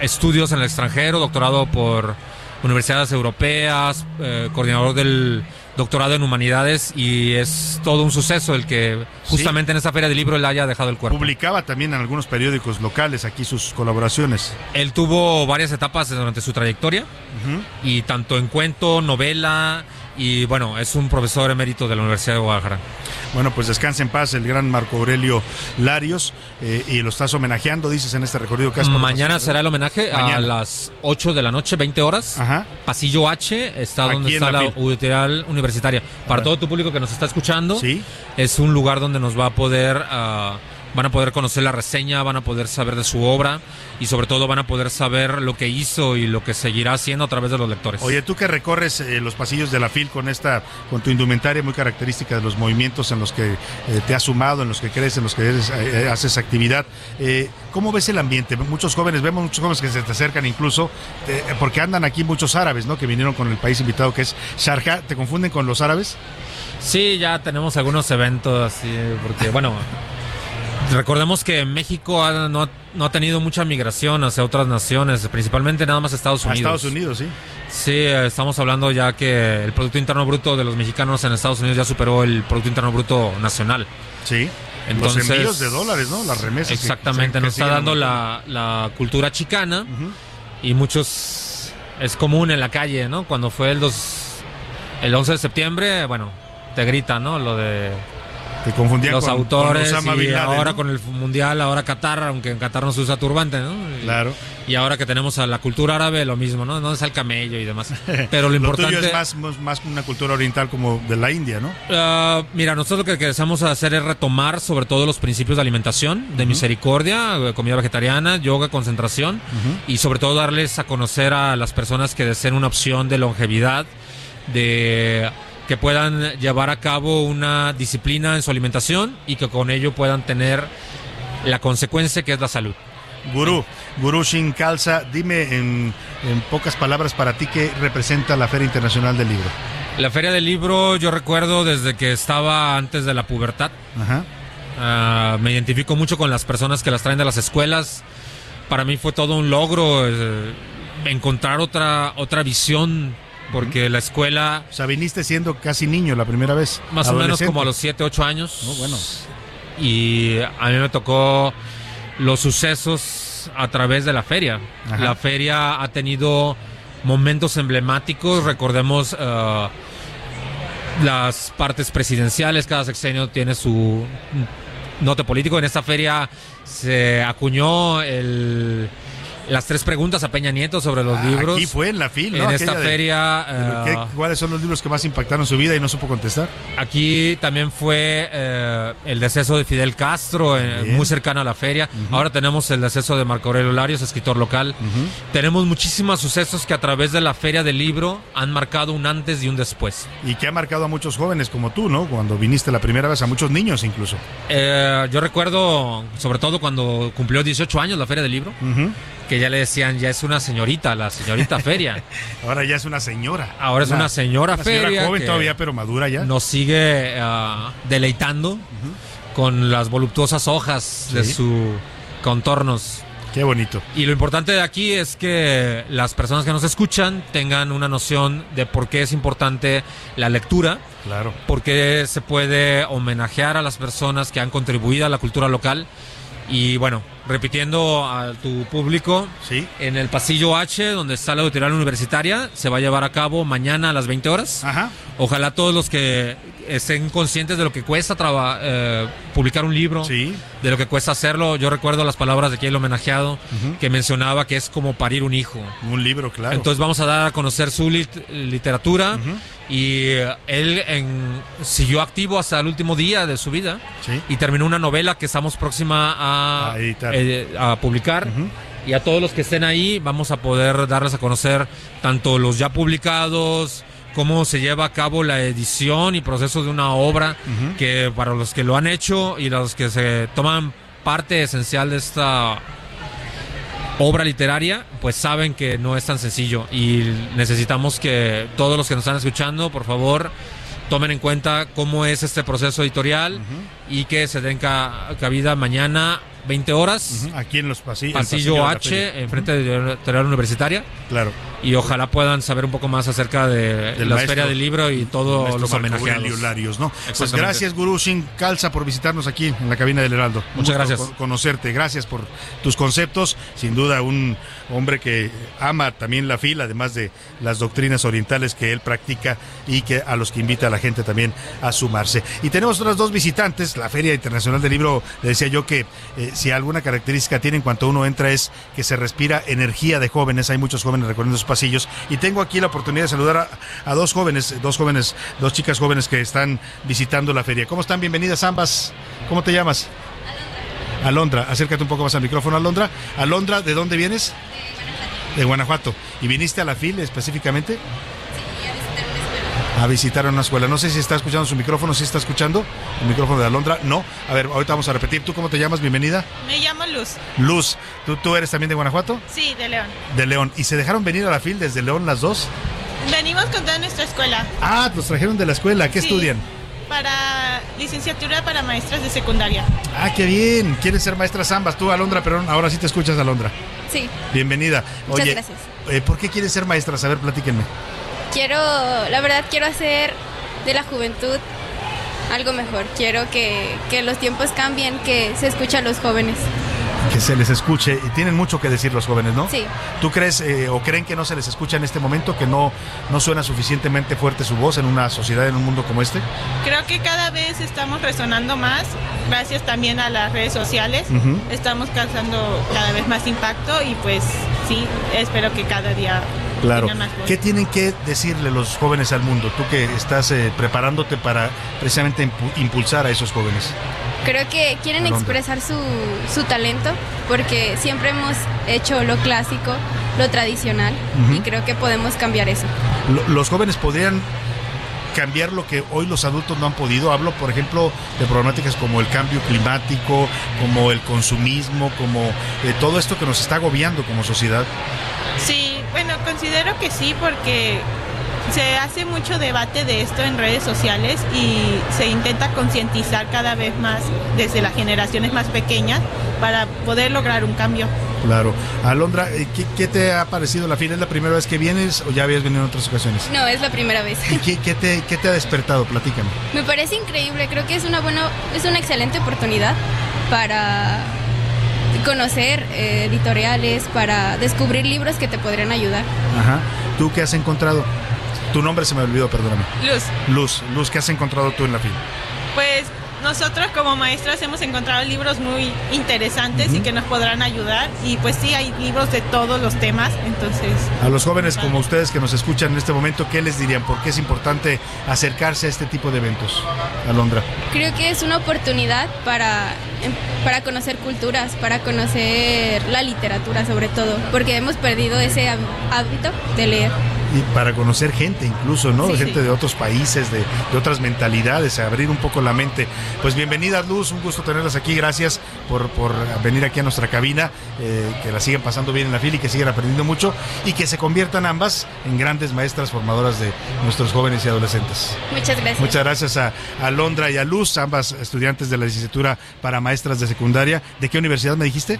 S15: estudios en el extranjero, doctorado por universidades europeas, eh, coordinador del doctorado en humanidades y es todo un suceso el que justamente en esta feria del libro él haya dejado el cuerpo.
S3: Publicaba también en algunos periódicos locales aquí sus colaboraciones.
S15: Él tuvo varias etapas durante su trayectoria y tanto en cuento, novela y bueno, es un profesor emérito de la Universidad de Guadalajara.
S3: Bueno, pues descanse en paz el gran Marco Aurelio Larios eh, y lo estás homenajeando, dices, en este recorrido que has
S15: Mañana será el homenaje a las 8 de la noche, 20 horas. Pasillo H está
S3: Aquí
S15: donde está
S3: la
S15: la universitaria. Para todo tu público que nos está escuchando, es un lugar donde nos va a poder, ah, van a poder conocer la reseña, van a poder saber de su obra y sobre todo van a poder saber lo que hizo y lo que seguirá haciendo a través de los lectores.
S3: Oye, tú que recorres eh, los pasillos de la FIL con esta, con tu indumentaria muy característica de los movimientos en los que eh, te has sumado, en los que crees, en los que eres, eh, haces actividad, ¿cómo ves el ambiente? Muchos jóvenes, vemos muchos jóvenes que se te acercan incluso, porque andan aquí muchos árabes, ¿no? Que vinieron con el país invitado que es Sharjah, ¿te confunden con los árabes?
S15: Sí, ya tenemos algunos eventos así, porque bueno, recordemos que México ha- no, ha- no ha tenido mucha migración hacia otras naciones, principalmente nada más Estados
S3: A
S15: Unidos.
S3: Estados Unidos, sí.
S15: Sí, estamos hablando ya que el Producto Interno Bruto de los mexicanos en Estados Unidos ya superó el Producto Interno Bruto nacional.
S3: Sí.
S15: Entonces,
S3: los envíos de dólares, ¿no? Las remesas. que-
S15: Exactamente,
S3: que
S15: nos está dando la, la cultura chicana y muchos es común en la calle, ¿no? Cuando fue el dos, el 11 de septiembre, bueno, te gritan, ¿no? Lo de
S3: Te confundían
S15: los
S3: con- con
S15: autores
S3: Osama
S15: y
S3: Bin Laden,
S15: ahora
S3: ¿no?
S15: con el mundial, ahora Qatar, aunque en Qatar no se usa turbante, ¿no? Y-
S3: Claro.
S15: Y ahora que tenemos a la cultura árabe, lo mismo, ¿no? No es el camello y demás. Pero lo
S3: Lo
S15: importante
S3: tuyo es más, más, más una cultura oriental como de la India, ¿no?
S15: Ah, mira, nosotros lo que queremos hacer es retomar sobre todo los principios de alimentación, de misericordia, eh, comida vegetariana, yoga, concentración y sobre todo darles a conocer a las personas que deseen una opción de longevidad, de que puedan llevar a cabo una disciplina en su alimentación y que con ello puedan tener la consecuencia que es la salud.
S3: Gurú, Gurú Shin Khalsa, dime en, en pocas palabras para ti qué representa la Feria Internacional del Libro.
S15: La feria del libro yo recuerdo desde que estaba antes de la pubertad.
S3: Ajá.
S15: Ah, me identifico mucho con las personas que las traen de las escuelas. Para mí fue todo un logro eh, encontrar otra otra visión porque la escuela
S3: O sea, viniste siendo casi niño la primera vez.
S15: más o menos como a los 7, 8 años.
S3: No, bueno.
S15: Y a mí me tocó los sucesos a través de la feria.
S3: Ajá.
S15: La feria ha tenido momentos emblemáticos, recordemos eh, las partes presidenciales, cada sexenio tiene su note político. En esta feria se acuñó el, las tres preguntas a Peña Nieto sobre los libros.
S3: Ah, Aquí fue en la FIL, ¿no?
S15: En esta
S3: de-
S15: feria...
S3: Pero, ¿qué-
S15: eh,
S3: ¿Cuáles son los libros que más impactaron su vida y no supo contestar?
S15: Aquí también fue eh, el deceso de Fidel Castro, eh, muy cercano a la feria. Ahora tenemos el deceso de Marco Aurelio Larios, escritor local. Tenemos muchísimos sucesos que a través de la feria del libro han marcado un antes y un después.
S3: Y que ha marcado a muchos jóvenes como tú, ¿no? Cuando viniste la primera vez, a muchos niños incluso.
S15: Eh, yo recuerdo, sobre todo cuando cumplió 18 años la feria del libro, que ya le decían, ya es una señorita, la señorita feria.
S3: Ahora ya es una señora.
S15: Ahora es una señora
S3: una
S15: feria
S3: joven todavía, pero madura ya.
S15: Nos sigue ah, deleitando con las voluptuosas hojas de sus contornos.
S3: Qué bonito.
S15: Y lo importante de aquí es que las personas que nos escuchan tengan una noción de por qué es importante la lectura,
S3: Claro.
S15: por qué se puede homenajear a las personas que han contribuido a la cultura local. Y bueno, repitiendo a tu público,
S3: Sí.
S15: en el pasillo H, donde está la editorial universitaria, se va a llevar a cabo mañana a las 20 horas.
S3: Ajá.
S15: Ojalá todos los que estén conscientes de lo que cuesta traba- eh, publicar un libro, de lo que cuesta hacerlo. Yo recuerdo las palabras de aquí el homenajeado que mencionaba que es como parir un hijo.
S3: Un libro, claro.
S15: Entonces vamos a dar a conocer su lit- literatura y eh, él en- siguió activo hasta el último día de su vida. Y terminó una novela que estamos próxima a, eh, a publicar. Y a todos los que estén ahí vamos a poder darles a conocer tanto los ya publicados, cómo se lleva a cabo la edición y proceso de una obra que para los que lo han hecho y los que se toman parte esencial de esta obra literaria, pues saben que no es tan sencillo y necesitamos que todos los que nos están escuchando, por favor, tomen en cuenta cómo es este proceso editorial y que se den ca- cabida mañana 20 horas.
S3: Aquí en los pasillos.
S15: Pasillo H, enfrente de la Universitaria.
S3: Claro.
S15: Y ojalá puedan saber un poco más acerca de
S3: Del
S15: la feria del libro y todos los homenajeados.
S3: ¿no? Pues gracias, Gurú Shin Calza, por visitarnos aquí en la cabina del Heraldo.
S15: Muchas gracias.
S3: co- Conocerte. Gracias por tus conceptos. Sin duda, un hombre que ama también la fila, además de las doctrinas orientales que él practica y que a los que invita a la gente también a sumarse. Y tenemos otras dos visitantes. La Feria Internacional del Libro, le decía yo que eh, si alguna característica tiene en cuanto uno entra es que se respira energía de jóvenes. Hay muchos jóvenes recorriendo sus pasillos. Y tengo aquí la oportunidad de saludar a, a dos jóvenes, dos jóvenes, dos chicas jóvenes que están visitando la feria. ¿Cómo están? Bienvenidas ambas. ¿Cómo te llamas? Alondra, acércate un poco más al micrófono, Alondra. Alondra, ¿de dónde vienes? De Guanajuato. ¿Y viniste a la FIL específicamente? A visitar una escuela. No sé si está escuchando su micrófono, si está escuchando el micrófono de Alondra. No. A ver, ahorita vamos a repetir. ¿Tú cómo te llamas? Bienvenida.
S16: Me llamo Luz.
S3: Luz, ¿tú, tú eres también de Guanajuato?
S16: Sí, de León.
S3: De León. ¿Y se dejaron venir a la FIL desde León las dos?
S16: Venimos con toda nuestra escuela
S3: Ah, los trajeron de la escuela. ¿Qué
S16: Sí.
S3: estudian?
S16: Para licenciatura para maestras de secundaria.
S3: Ah, qué bien. Quieren ser maestras ambas. Tú, Alondra, pero ahora sí te escuchas, Alondra.
S17: Sí,
S3: Bienvenida.
S17: Muchas
S3: Oye,
S17: gracias.
S3: eh, ¿por qué quieren ser maestras? A ver, platíquenme.
S17: quiero, la verdad quiero hacer de la juventud algo mejor. Quiero que, que los tiempos cambien, que se escuchen a los jóvenes.
S3: Que se les escuche. Y tienen mucho que decir los jóvenes, ¿no?
S17: Sí.
S3: ¿Tú crees eh, o creen que no se les escucha en este momento, que no, no suena suficientemente fuerte su voz en una sociedad, en un mundo como este?
S16: Creo que cada vez estamos resonando más, gracias también a las redes sociales. Estamos causando cada vez más impacto y pues sí, espero que cada día
S3: Claro.
S16: tenga más voz.
S3: ¿Qué tienen que decirle los jóvenes al mundo? Tú que estás eh, preparándote para precisamente impu- impulsar a esos jóvenes.
S17: Creo que quieren expresar su, su talento porque siempre hemos hecho lo clásico, lo tradicional y creo que podemos cambiar eso.
S3: Lo- los jóvenes podrían cambiar lo que hoy los adultos no han podido. Hablo, por ejemplo, de problemáticas como el cambio climático, como el consumismo, como eh, todo esto que nos está agobiando como sociedad.
S16: Sí, bueno, considero que sí porque se hace mucho debate de esto en redes sociales y se intenta concientizar cada vez más desde las generaciones más pequeñas para poder lograr un cambio.
S3: Claro. Alondra, eh, ¿qué, qué te ha parecido la fila? ¿Es la primera vez que vienes o ya habías venido en otras ocasiones?
S17: No, es la primera vez.
S3: ¿Y qué, qué te, qué te ha despertado? Platícame.
S17: Me parece increíble, creo que es una buena, es una excelente oportunidad para conocer eh, editoriales, para descubrir libros que te podrían ayudar.
S3: Ajá. ¿Tú qué has encontrado? Tu nombre se me olvidó, perdóname.
S16: Luz,
S3: Luz, Luz, ¿qué has encontrado tú en la fila?
S16: pues nosotros como maestras hemos encontrado libros muy interesantes y que nos podrán ayudar y pues sí, hay libros de todos los temas, entonces
S3: A los jóvenes como ustedes que nos escuchan en este momento, ¿qué les dirían? ¿Por qué es importante acercarse a este tipo de eventos, Alondra?
S17: Creo que es una oportunidad para, em, para conocer culturas, para conocer la literatura sobre todo, porque hemos perdido ese hábito de leer.
S3: Y para conocer gente incluso, ¿no?
S17: Sí,
S3: gente
S17: sí.
S3: de otros países, de, de otras mentalidades, abrir un poco la mente. Pues bienvenidas Luz, un gusto tenerlas aquí, gracias por, por venir aquí a nuestra cabina, eh, que la sigan pasando bien en la fila y que sigan aprendiendo mucho y que se conviertan ambas en grandes maestras formadoras de nuestros jóvenes y adolescentes.
S17: Muchas gracias.
S3: Muchas gracias a Alondra y a Luz, ambas estudiantes de la licenciatura para maestras de secundaria. ¿De qué universidad me dijiste?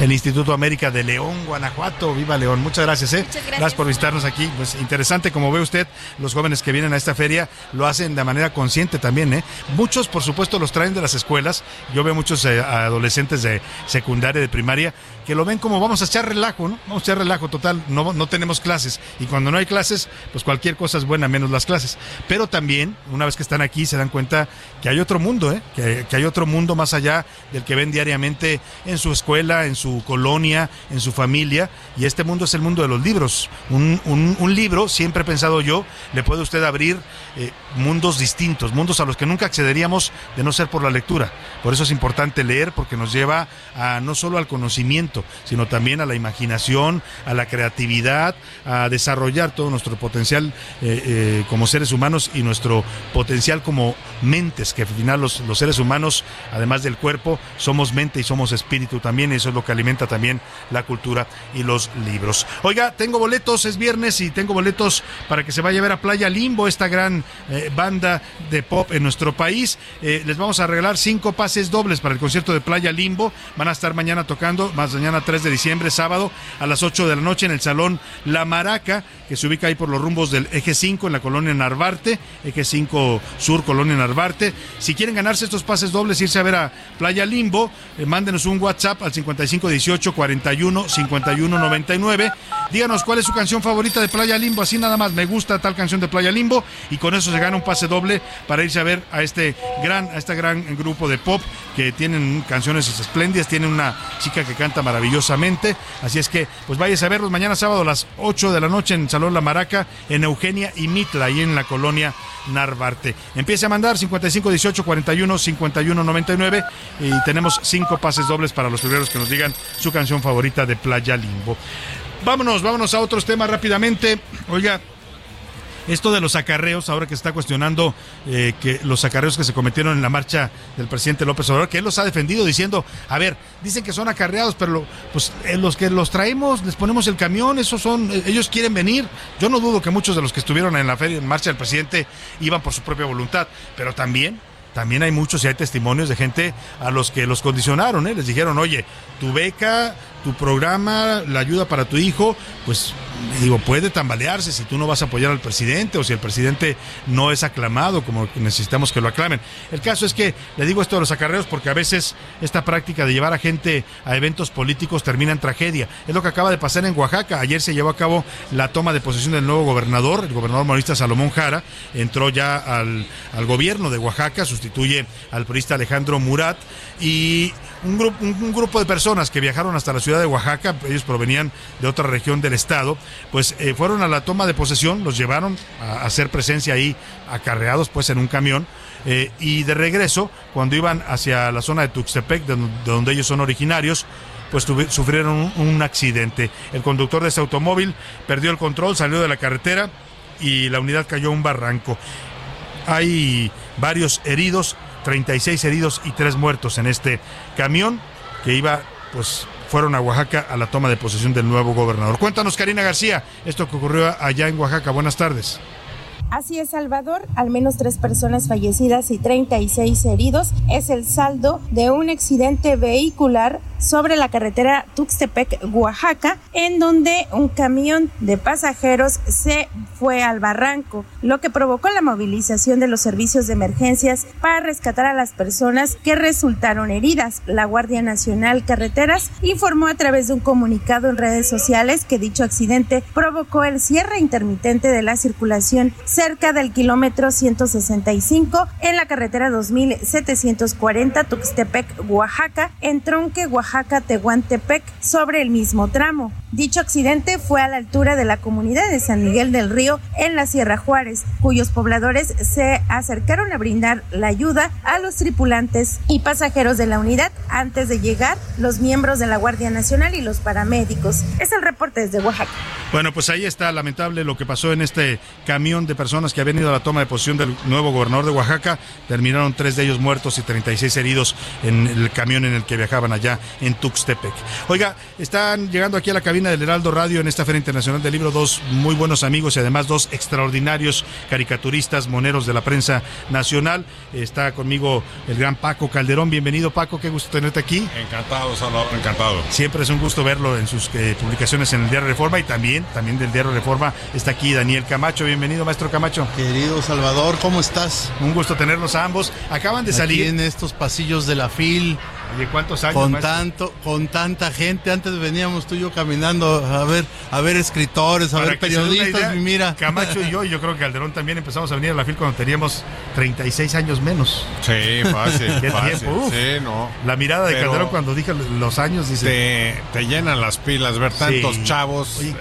S3: El Instituto América de León, Guanajuato. Viva León. Muchas gracias, ¿eh?
S17: Muchas gracias.
S3: por visitarnos aquí. Pues interesante, como ve usted, los jóvenes que vienen a esta feria lo hacen de manera consciente también, ¿eh? Muchos, por supuesto, los traen de las escuelas. Yo veo muchos eh, adolescentes de secundaria, de primaria, que lo ven como vamos a echar relajo, ¿no? Vamos a echar relajo total. No, no tenemos clases. Y cuando no hay clases, pues cualquier cosa es buena, menos las clases. Pero también, una vez que están aquí, se dan cuenta que hay otro mundo, ¿eh? Que, hay otro mundo más allá del que ven diariamente en su escuela, en su colonia, en su familia. Y este mundo es el mundo de los libros. Un libro, siempre he pensado yo, le puede usted abrir eh, mundos distintos, mundos a los que nunca accederíamos de no ser por la lectura. Por eso es importante leer, porque nos lleva a no solo al conocimiento, sino también a la imaginación, a la creatividad, a desarrollar todo nuestro potencial eh, eh, como seres humanos y nuestro potencial como mentes, que al final los, los seres humanos, además del cuerpo, somos mente y somos espíritu también, y eso es lo que alimenta también la cultura y los libros. Oiga, tengo boletos, es viernes y tengo boletos para que se vaya a ver a Playa Limbo, esta gran eh, banda de pop en nuestro país. Les vamos a regalar cinco pases dobles para el concierto de Playa Limbo. Van a estar mañana tocando, más mañana 3 de diciembre, sábado, a las 8 de la noche en el Salón La Maraca, que se ubica ahí por los rumbos del Eje 5 en la colonia Narvarte, Eje 5 Sur, colonia Narvarte. Si quieren ganarse estos pases dobles, irse a ver a Playa Limbo, eh, mándenos un WhatsApp al 5518 41 51 99. Díganos cuál es su canción favorita de Playa Limbo, así nada más, me gusta tal canción de Playa Limbo y con eso se gana un pase doble para irse a ver a este gran, a este gran grupo de pop que tienen canciones espléndidas, tienen una chica que canta maravillosamente, así es que pues váyase a verlos mañana sábado a las 8 de la noche en Salón La Maraca, en Eugenia y Mitla, ahí en la colonia Narvarte. Empiece a mandar 55 18 41 51 99 y tenemos cinco pases dobles para los primeros que nos digan su canción favorita de Playa Limbo. Vámonos, vámonos a otros temas rápidamente. Oiga, esto de los acarreos, ahora que se está cuestionando eh, que los acarreos que se cometieron en la marcha del presidente López Obrador, que él los ha defendido diciendo, a ver, dicen que son acarreados, pero pues eh, los que los traemos, les ponemos el camión, esos son, eh, ellos quieren venir. Yo no dudo que muchos de los que estuvieron en la feria en marcha del presidente iban por su propia voluntad, pero también también hay muchos y hay testimonios de gente a los que los condicionaron, ¿eh? les dijeron, oye, tu beca, tu programa, la ayuda para tu hijo, pues digo, puede tambalearse si tú no vas a apoyar al presidente o si el presidente no es aclamado como necesitamos que lo aclamen. El caso es que le digo esto de los acarreos porque a veces esta práctica de llevar a gente a eventos políticos termina en tragedia. Es lo que acaba de pasar en Oaxaca. Ayer se llevó a cabo la toma de posesión del nuevo gobernador, el gobernador morista Salomón Jara, entró ya al, al gobierno de Oaxaca, sustituye al periodista Alejandro Murat y un grupo, un grupo de personas que viajaron hasta la ciudad de Oaxaca, ellos provenían de otra región del estado, pues eh, fueron a la toma de posesión, los llevaron a, hacer presencia ahí acarreados pues en un camión eh, y de regreso, cuando iban hacia la zona de Tuxtepec, de, don- de donde ellos son originarios, pues sufrieron un, accidente. El conductor de ese automóvil perdió el control, salió de la carretera y la unidad cayó a un barranco. Hay varios heridos, 36 heridos y 3 muertos en este camión que iba, pues fueron a Oaxaca a la toma de posesión del nuevo gobernador. Cuéntanos, Karina García, esto que ocurrió allá en Oaxaca. Buenas tardes.
S18: Así es, Salvador. Al menos tres personas fallecidas y 36 heridos es el saldo de un accidente vehicular sobre la carretera Tuxtepec-Oaxaca, en donde un camión de pasajeros se fue al barranco, lo que provocó la movilización de los servicios de emergencias para rescatar a las personas que resultaron heridas. La Guardia Nacional Carreteras informó a través de un comunicado en redes sociales que dicho accidente provocó el cierre intermitente de la circulación cerca del kilómetro 165 en la carretera 2740 Tuxtepec, Oaxaca, en tronque Oaxaca-Tehuantepec sobre el mismo tramo. Dicho accidente fue a la altura de la comunidad de San Miguel del Río en la Sierra Juárez, cuyos pobladores se acercaron a brindar la ayuda a los tripulantes y pasajeros de la unidad antes de llegar los miembros de la Guardia Nacional y los paramédicos. Es el reporte desde Oaxaca.
S3: Bueno, pues ahí está lamentable lo que pasó en este camión de personas que habían ido a la toma de posición del nuevo gobernador de Oaxaca. Terminaron tres de ellos muertos y 36 heridos en el camión en el que viajaban allá en Tuxtepec. Oiga, están llegando aquí a la cabina del Heraldo Radio en esta Feria Internacional del Libro dos muy buenos amigos y además dos extraordinarios caricaturistas, moneros de la prensa nacional. Está conmigo el gran Paco Calderón. Bienvenido, Paco. Qué gusto tenerte aquí.
S19: Encantado, Salvador, encantado.
S3: Siempre es un gusto verlo en sus eh, publicaciones en el Diario Reforma y también, también del Diario Reforma está aquí Daniel Camacho. Bienvenido, maestro Camacho.
S20: Querido Salvador, ¿cómo estás?
S3: Un gusto tenerlos a ambos. Acaban de
S20: Aquí
S3: salir.
S20: en estos pasillos de la FIL.
S3: ¿De cuántos años?
S20: Con
S3: maestro?
S20: tanto, con tanta gente. Antes veníamos tú y yo caminando a ver, a ver escritores, a
S3: Para
S20: ver periodistas.
S3: idea,
S20: y mira.
S3: Camacho y yo, y yo creo que Calderón también empezamos a venir a la FIL cuando teníamos 36 años menos.
S19: Sí, fácil,
S3: Qué
S19: fácil.
S3: tiempo, uf.
S19: Sí, no.
S3: La mirada de
S19: Pero
S3: Calderón cuando dije los años, dice.
S19: Te, te llenan las pilas ver tantos
S3: Sí.
S19: chavos
S3: Oye,
S19: eh,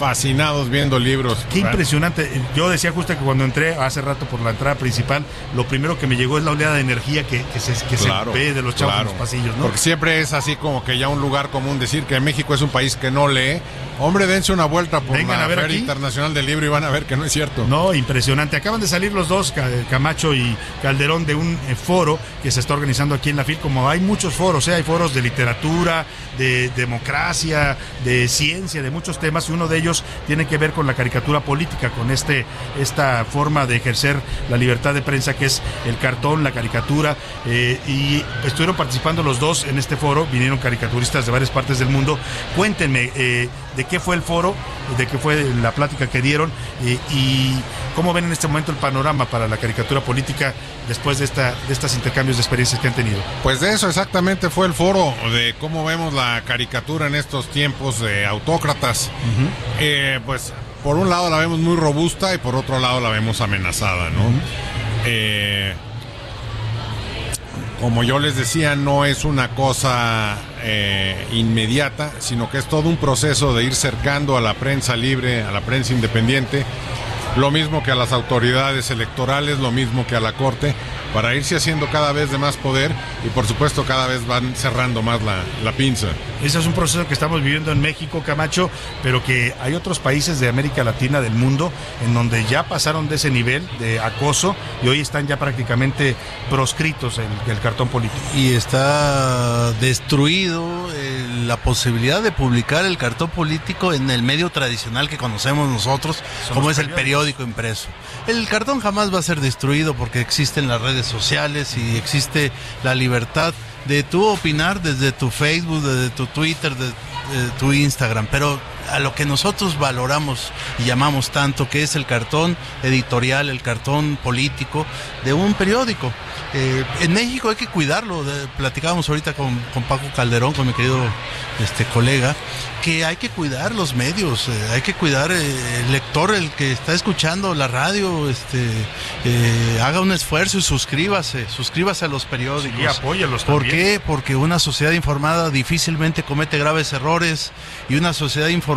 S19: fascinados viendo libros.
S3: Qué impresionante. Yo decía justo que cuando entré hace rato por la entrada principal, lo primero que me llegó es la oleada de energía que, que se, que
S19: Claro,
S3: se ve de los chavos
S19: claro.
S3: en los pasillos, ¿no?
S19: Porque siempre es así como que ya un lugar común decir que México es un país que no lee. Hombre, dense una vuelta por
S3: Vengan
S19: la
S3: a ver
S19: Feria
S3: aquí.
S19: Internacional del Libro y van a ver que no es cierto.
S3: No, impresionante. Acaban de salir los dos, Ca- Camacho y Calderón, de un eh, foro que se está organizando aquí en la FIL. Como hay muchos foros, ¿eh? hay foros de literatura, de democracia, de ciencia, de muchos temas, y uno de ellos tiene que ver con la caricatura política, con este esta forma de ejercer la libertad de prensa que es el cartón, la caricatura. eh, y estuvieron participando los dos en este foro, vinieron caricaturistas de varias partes del mundo. Cuéntenme eh, de qué fue el foro, de qué fue la plática que dieron eh, y cómo ven en este momento el panorama para la caricatura política después de, esta, de estos intercambios de experiencias que han tenido.
S19: Pues de eso exactamente fue el foro, de cómo vemos la caricatura en estos tiempos de autócratas. Eh, pues por un lado la vemos muy robusta y por otro lado la vemos amenazada, ¿no? Eh, como yo les decía, no es una cosa eh, inmediata, sino que es todo un proceso de ir cercando a la prensa libre, a la prensa independiente, lo mismo que a las autoridades electorales, lo mismo que a la Corte, para irse haciendo cada vez de más poder y por supuesto cada vez van cerrando más la, la pinza.
S3: Ese es un proceso que estamos viviendo en México, Camacho, pero que hay otros países de América Latina, del mundo, en donde ya pasaron de ese nivel de acoso y hoy están ya prácticamente proscritos el, el cartón político.
S20: Y está destruido eh, la posibilidad de publicar el cartón político en el medio tradicional que conocemos nosotros, como es el periódico impreso. El cartón jamás va a ser destruido porque existen las redes sociales y existe la libertad de tú opinar desde tu Facebook, desde tu Twitter, de, de tu Instagram, pero a lo que nosotros valoramos y llamamos tanto, que es el cartón editorial, el cartón político de un periódico. Eh, en México hay que cuidarlo, platicábamos ahorita con, con Paco Calderón, con mi querido este colega, que hay que cuidar los medios, eh, hay que cuidar eh, el lector, el que está escuchando la radio, este, haga un esfuerzo y suscríbase, suscríbase a los periódicos.
S3: Sí, apóyalos
S20: ¿Por
S3: también.
S20: qué? Porque una sociedad informada difícilmente comete graves errores y una sociedad informada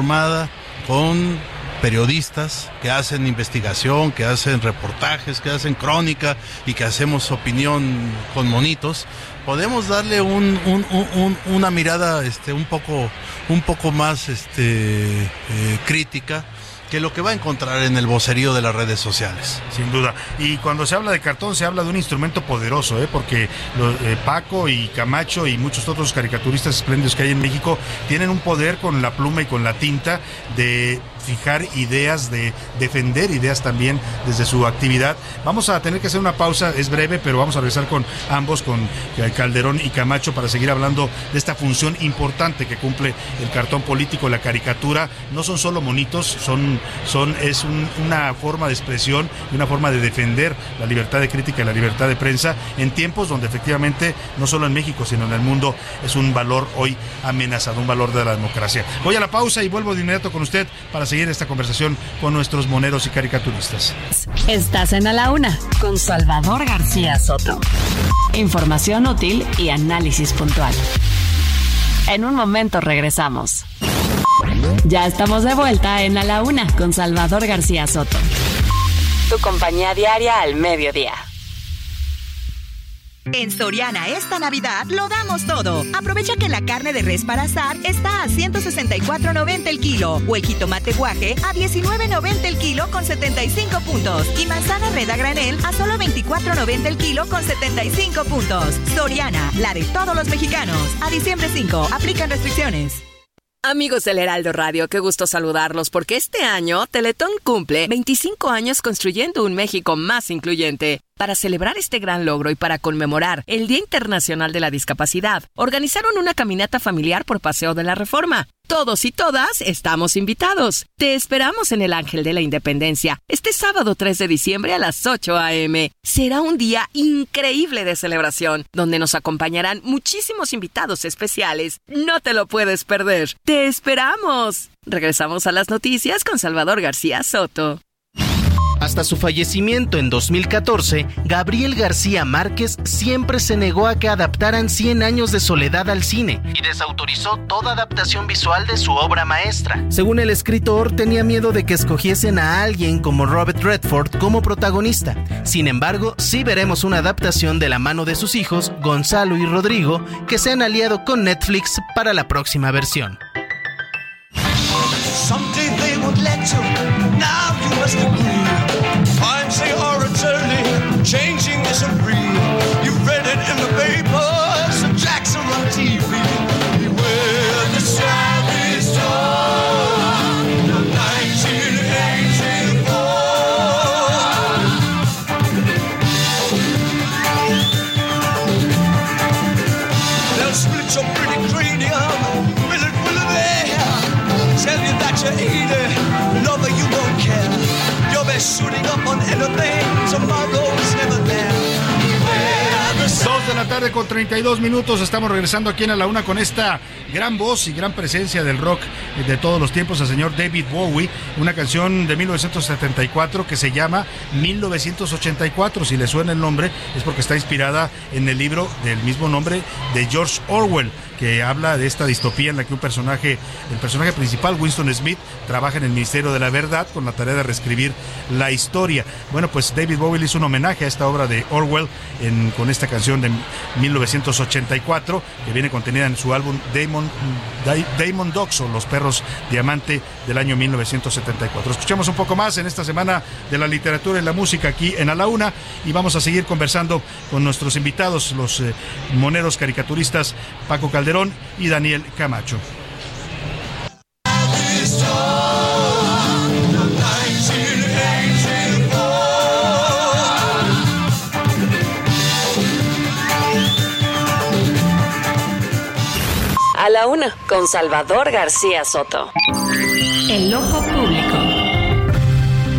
S20: con periodistas que hacen investigación, que hacen reportajes, que hacen crónica y que hacemos opinión con monitos, podemos darle un, un- un- un- una mirada este, un, poco, un poco más este, eh, crítica que lo que va a encontrar en el vocerío de las redes sociales.
S3: Sin duda. Y cuando se habla de cartón, se habla de un instrumento poderoso, ¿eh? porque lo- eh, Paco y Camacho y muchos otros caricaturistas espléndidos que hay en México tienen un poder con la pluma y con la tinta de fijar ideas, de defender ideas también desde su actividad. Vamos a tener que hacer una pausa, es breve, pero vamos a regresar con ambos, con Calderón y Camacho, para seguir hablando de esta función importante que cumple el cartón político, la caricatura. No son solo monitos, son, son, es un- una forma de expresión y una forma de defender la libertad de crítica y la libertad de prensa en tiempos donde efectivamente, no solo en México, sino en el mundo, es un valor hoy amenazado, un valor de la democracia. Voy a la pausa y vuelvo de inmediato con usted para seguir esta conversación con nuestros moneros y caricaturistas.
S5: Estás en A la Una con Salvador García Soto. Información útil y análisis puntual. En un momento regresamos. Ya estamos de vuelta en A la Una con Salvador García Soto. Tu compañía diaria al mediodía.
S8: En Soriana esta Navidad lo damos todo. Aprovecha que la carne de res para asar está a 164.90 el kilo o el jitomate guaje a 19.90 el kilo con 75 puntos y manzana red a granel a solo 24.90 el kilo con 75 puntos. Soriana, la de todos los mexicanos. A diciembre 5, aplican restricciones.
S4: Amigos del Heraldo Radio, qué gusto saludarlos porque este año Teletón cumple 25 años construyendo un México más incluyente. Para celebrar este gran logro y para conmemorar el Día Internacional de la Discapacidad, organizaron una caminata familiar por Paseo de la Reforma. Todos y todas estamos invitados. Te esperamos en el Ángel de la Independencia este sábado 3 de diciembre a las 8 a.m. Será un día increíble de celebración, donde nos acompañarán muchísimos invitados especiales. No te lo puedes perder. ¡Te esperamos! Regresamos a las noticias con Salvador García Soto.
S10: Hasta su fallecimiento en 2014, Gabriel García Márquez siempre se negó a que adaptaran 100 años de soledad al cine y desautorizó toda adaptación visual de su obra maestra. Según el escritor, tenía miedo de que escogiesen a alguien como Robert Redford como protagonista. Sin embargo, sí veremos una adaptación de la mano de sus hijos, Gonzalo y Rodrigo, que se han aliado con Netflix para la próxima versión.
S11: Changing isn't real. You read it in the papers, the Jacks are on TV. Beware the savage storm. The 1984. They'll split your pretty cranium? Tell you that you lover, you don't care. You'll be shooting up on anything, tomorrow's
S3: tarde con 32 minutos. Estamos regresando aquí en A la Una con esta gran voz y gran presencia del rock de todos los tiempos, el señor David Bowie. Una canción de 1974 que se llama 1984. Si le suena el nombre, es porque está inspirada en el libro del mismo nombre de George Orwell que habla de esta distopía en la que un personaje, el personaje principal, Winston Smith, trabaja en el Ministerio de la Verdad con la tarea de reescribir la historia. Bueno, pues David Bowie hizo un homenaje a esta obra de Orwell con esta canción de 1984 que viene contenida en su álbum Damon, Da- Damon Dogs o Los Perros Diamante del año 1974. Escuchamos un poco más en esta semana de la literatura y la música aquí en A la Una y vamos a seguir conversando con nuestros invitados, los eh, moneros caricaturistas Paco Calderón y Daniel Camacho.
S5: A la una, con Salvador García Soto. El ojo.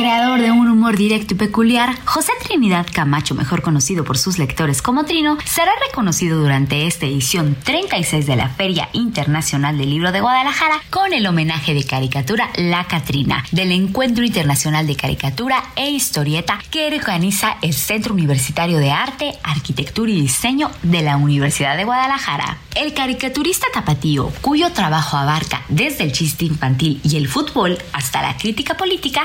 S21: Creador de un humor directo y peculiar, José Trinidad Camacho, mejor conocido por sus lectores como Trino, será reconocido durante esta edición 36 de la Feria Internacional del Libro de Guadalajara con el homenaje de caricatura La Catrina del Encuentro Internacional de Caricatura e Historieta que organiza el Centro Universitario de Arte, Arquitectura y Diseño de la Universidad de Guadalajara. El caricaturista tapatío, cuyo trabajo abarca desde el chiste infantil y el fútbol hasta la crítica política,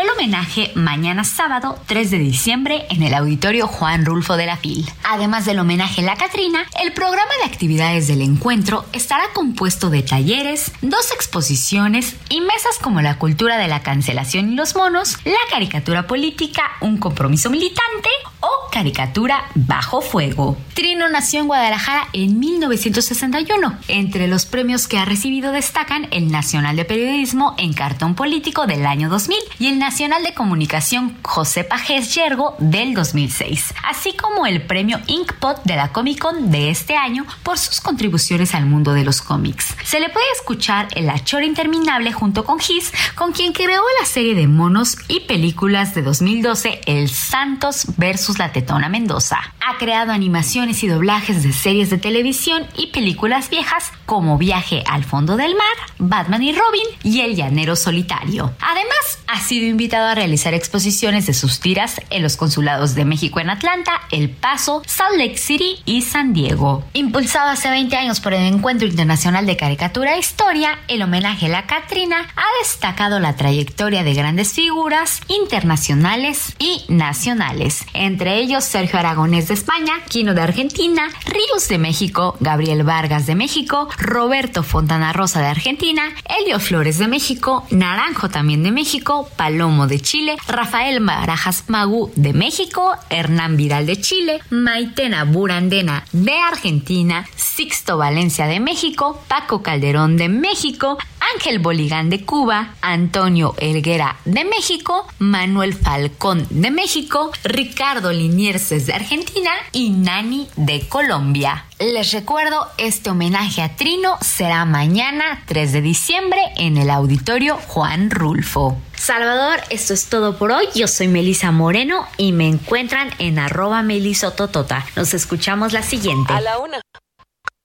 S21: el homenaje mañana sábado 3 de diciembre en el auditorio Juan Rulfo de la FIL. Además del homenaje a la Catrina, el programa de actividades del encuentro estará compuesto de talleres, dos exposiciones y mesas como la cultura de la cancelación y los monos, la caricatura política, un compromiso militante o caricatura bajo fuego. Trino nació en Guadalajara en 1961. Entre los premios que ha recibido destacan el Nacional de Periodismo en Cartón Político del año 2000 y el Nacional de Comunicación José Pajés Yergo del 2006, así como el premio Inkpot de la Comic Con de este año por sus contribuciones al mundo de los cómics. Se le puede escuchar en La Chora Interminable junto con Gis, con quien creó la serie de monos y películas de 2012 El Santos versus la Tetona Mendoza. Ha creado animaciones y doblajes de series de televisión y películas viejas como Viaje al fondo del mar, Batman y Robin y El Llanero Solitario. Además, ha sido invitado a realizar exposiciones de sus tiras en los consulados de México en Atlanta, El Paso, Salt Lake City y San Diego. Impulsado hace 20 años por el Encuentro Internacional de Caricatura e Historia, el homenaje a la Catrina ha destacado la trayectoria de grandes figuras internacionales y nacionales, entre ellos Sergio Aragonés de España, Quino de Argentina, Ríos de México, Gabriel Vargas de México, Roberto Fontana Rosa de Argentina, Elio Flores de México, Naranjo también de México, Palomo de Chile, Rafael Barajas Magú de México, Hernán Vidal de Chile, Maitena Burandena de Argentina, Sixto Valencia de México, Paco Calderón de México, Ángel Boligán de Cuba, Antonio Elguera de México, Manuel Falcón de México, Ricardo Liniers de Argentina y Nani de Colombia. Les recuerdo, este homenaje a Trino será mañana 3 de diciembre en el auditorio Juan Rulfo. Salvador, esto es todo por hoy. Yo soy Melisa Moreno y me encuentran en arroba melisototota. Nos escuchamos la siguiente.
S5: A la una.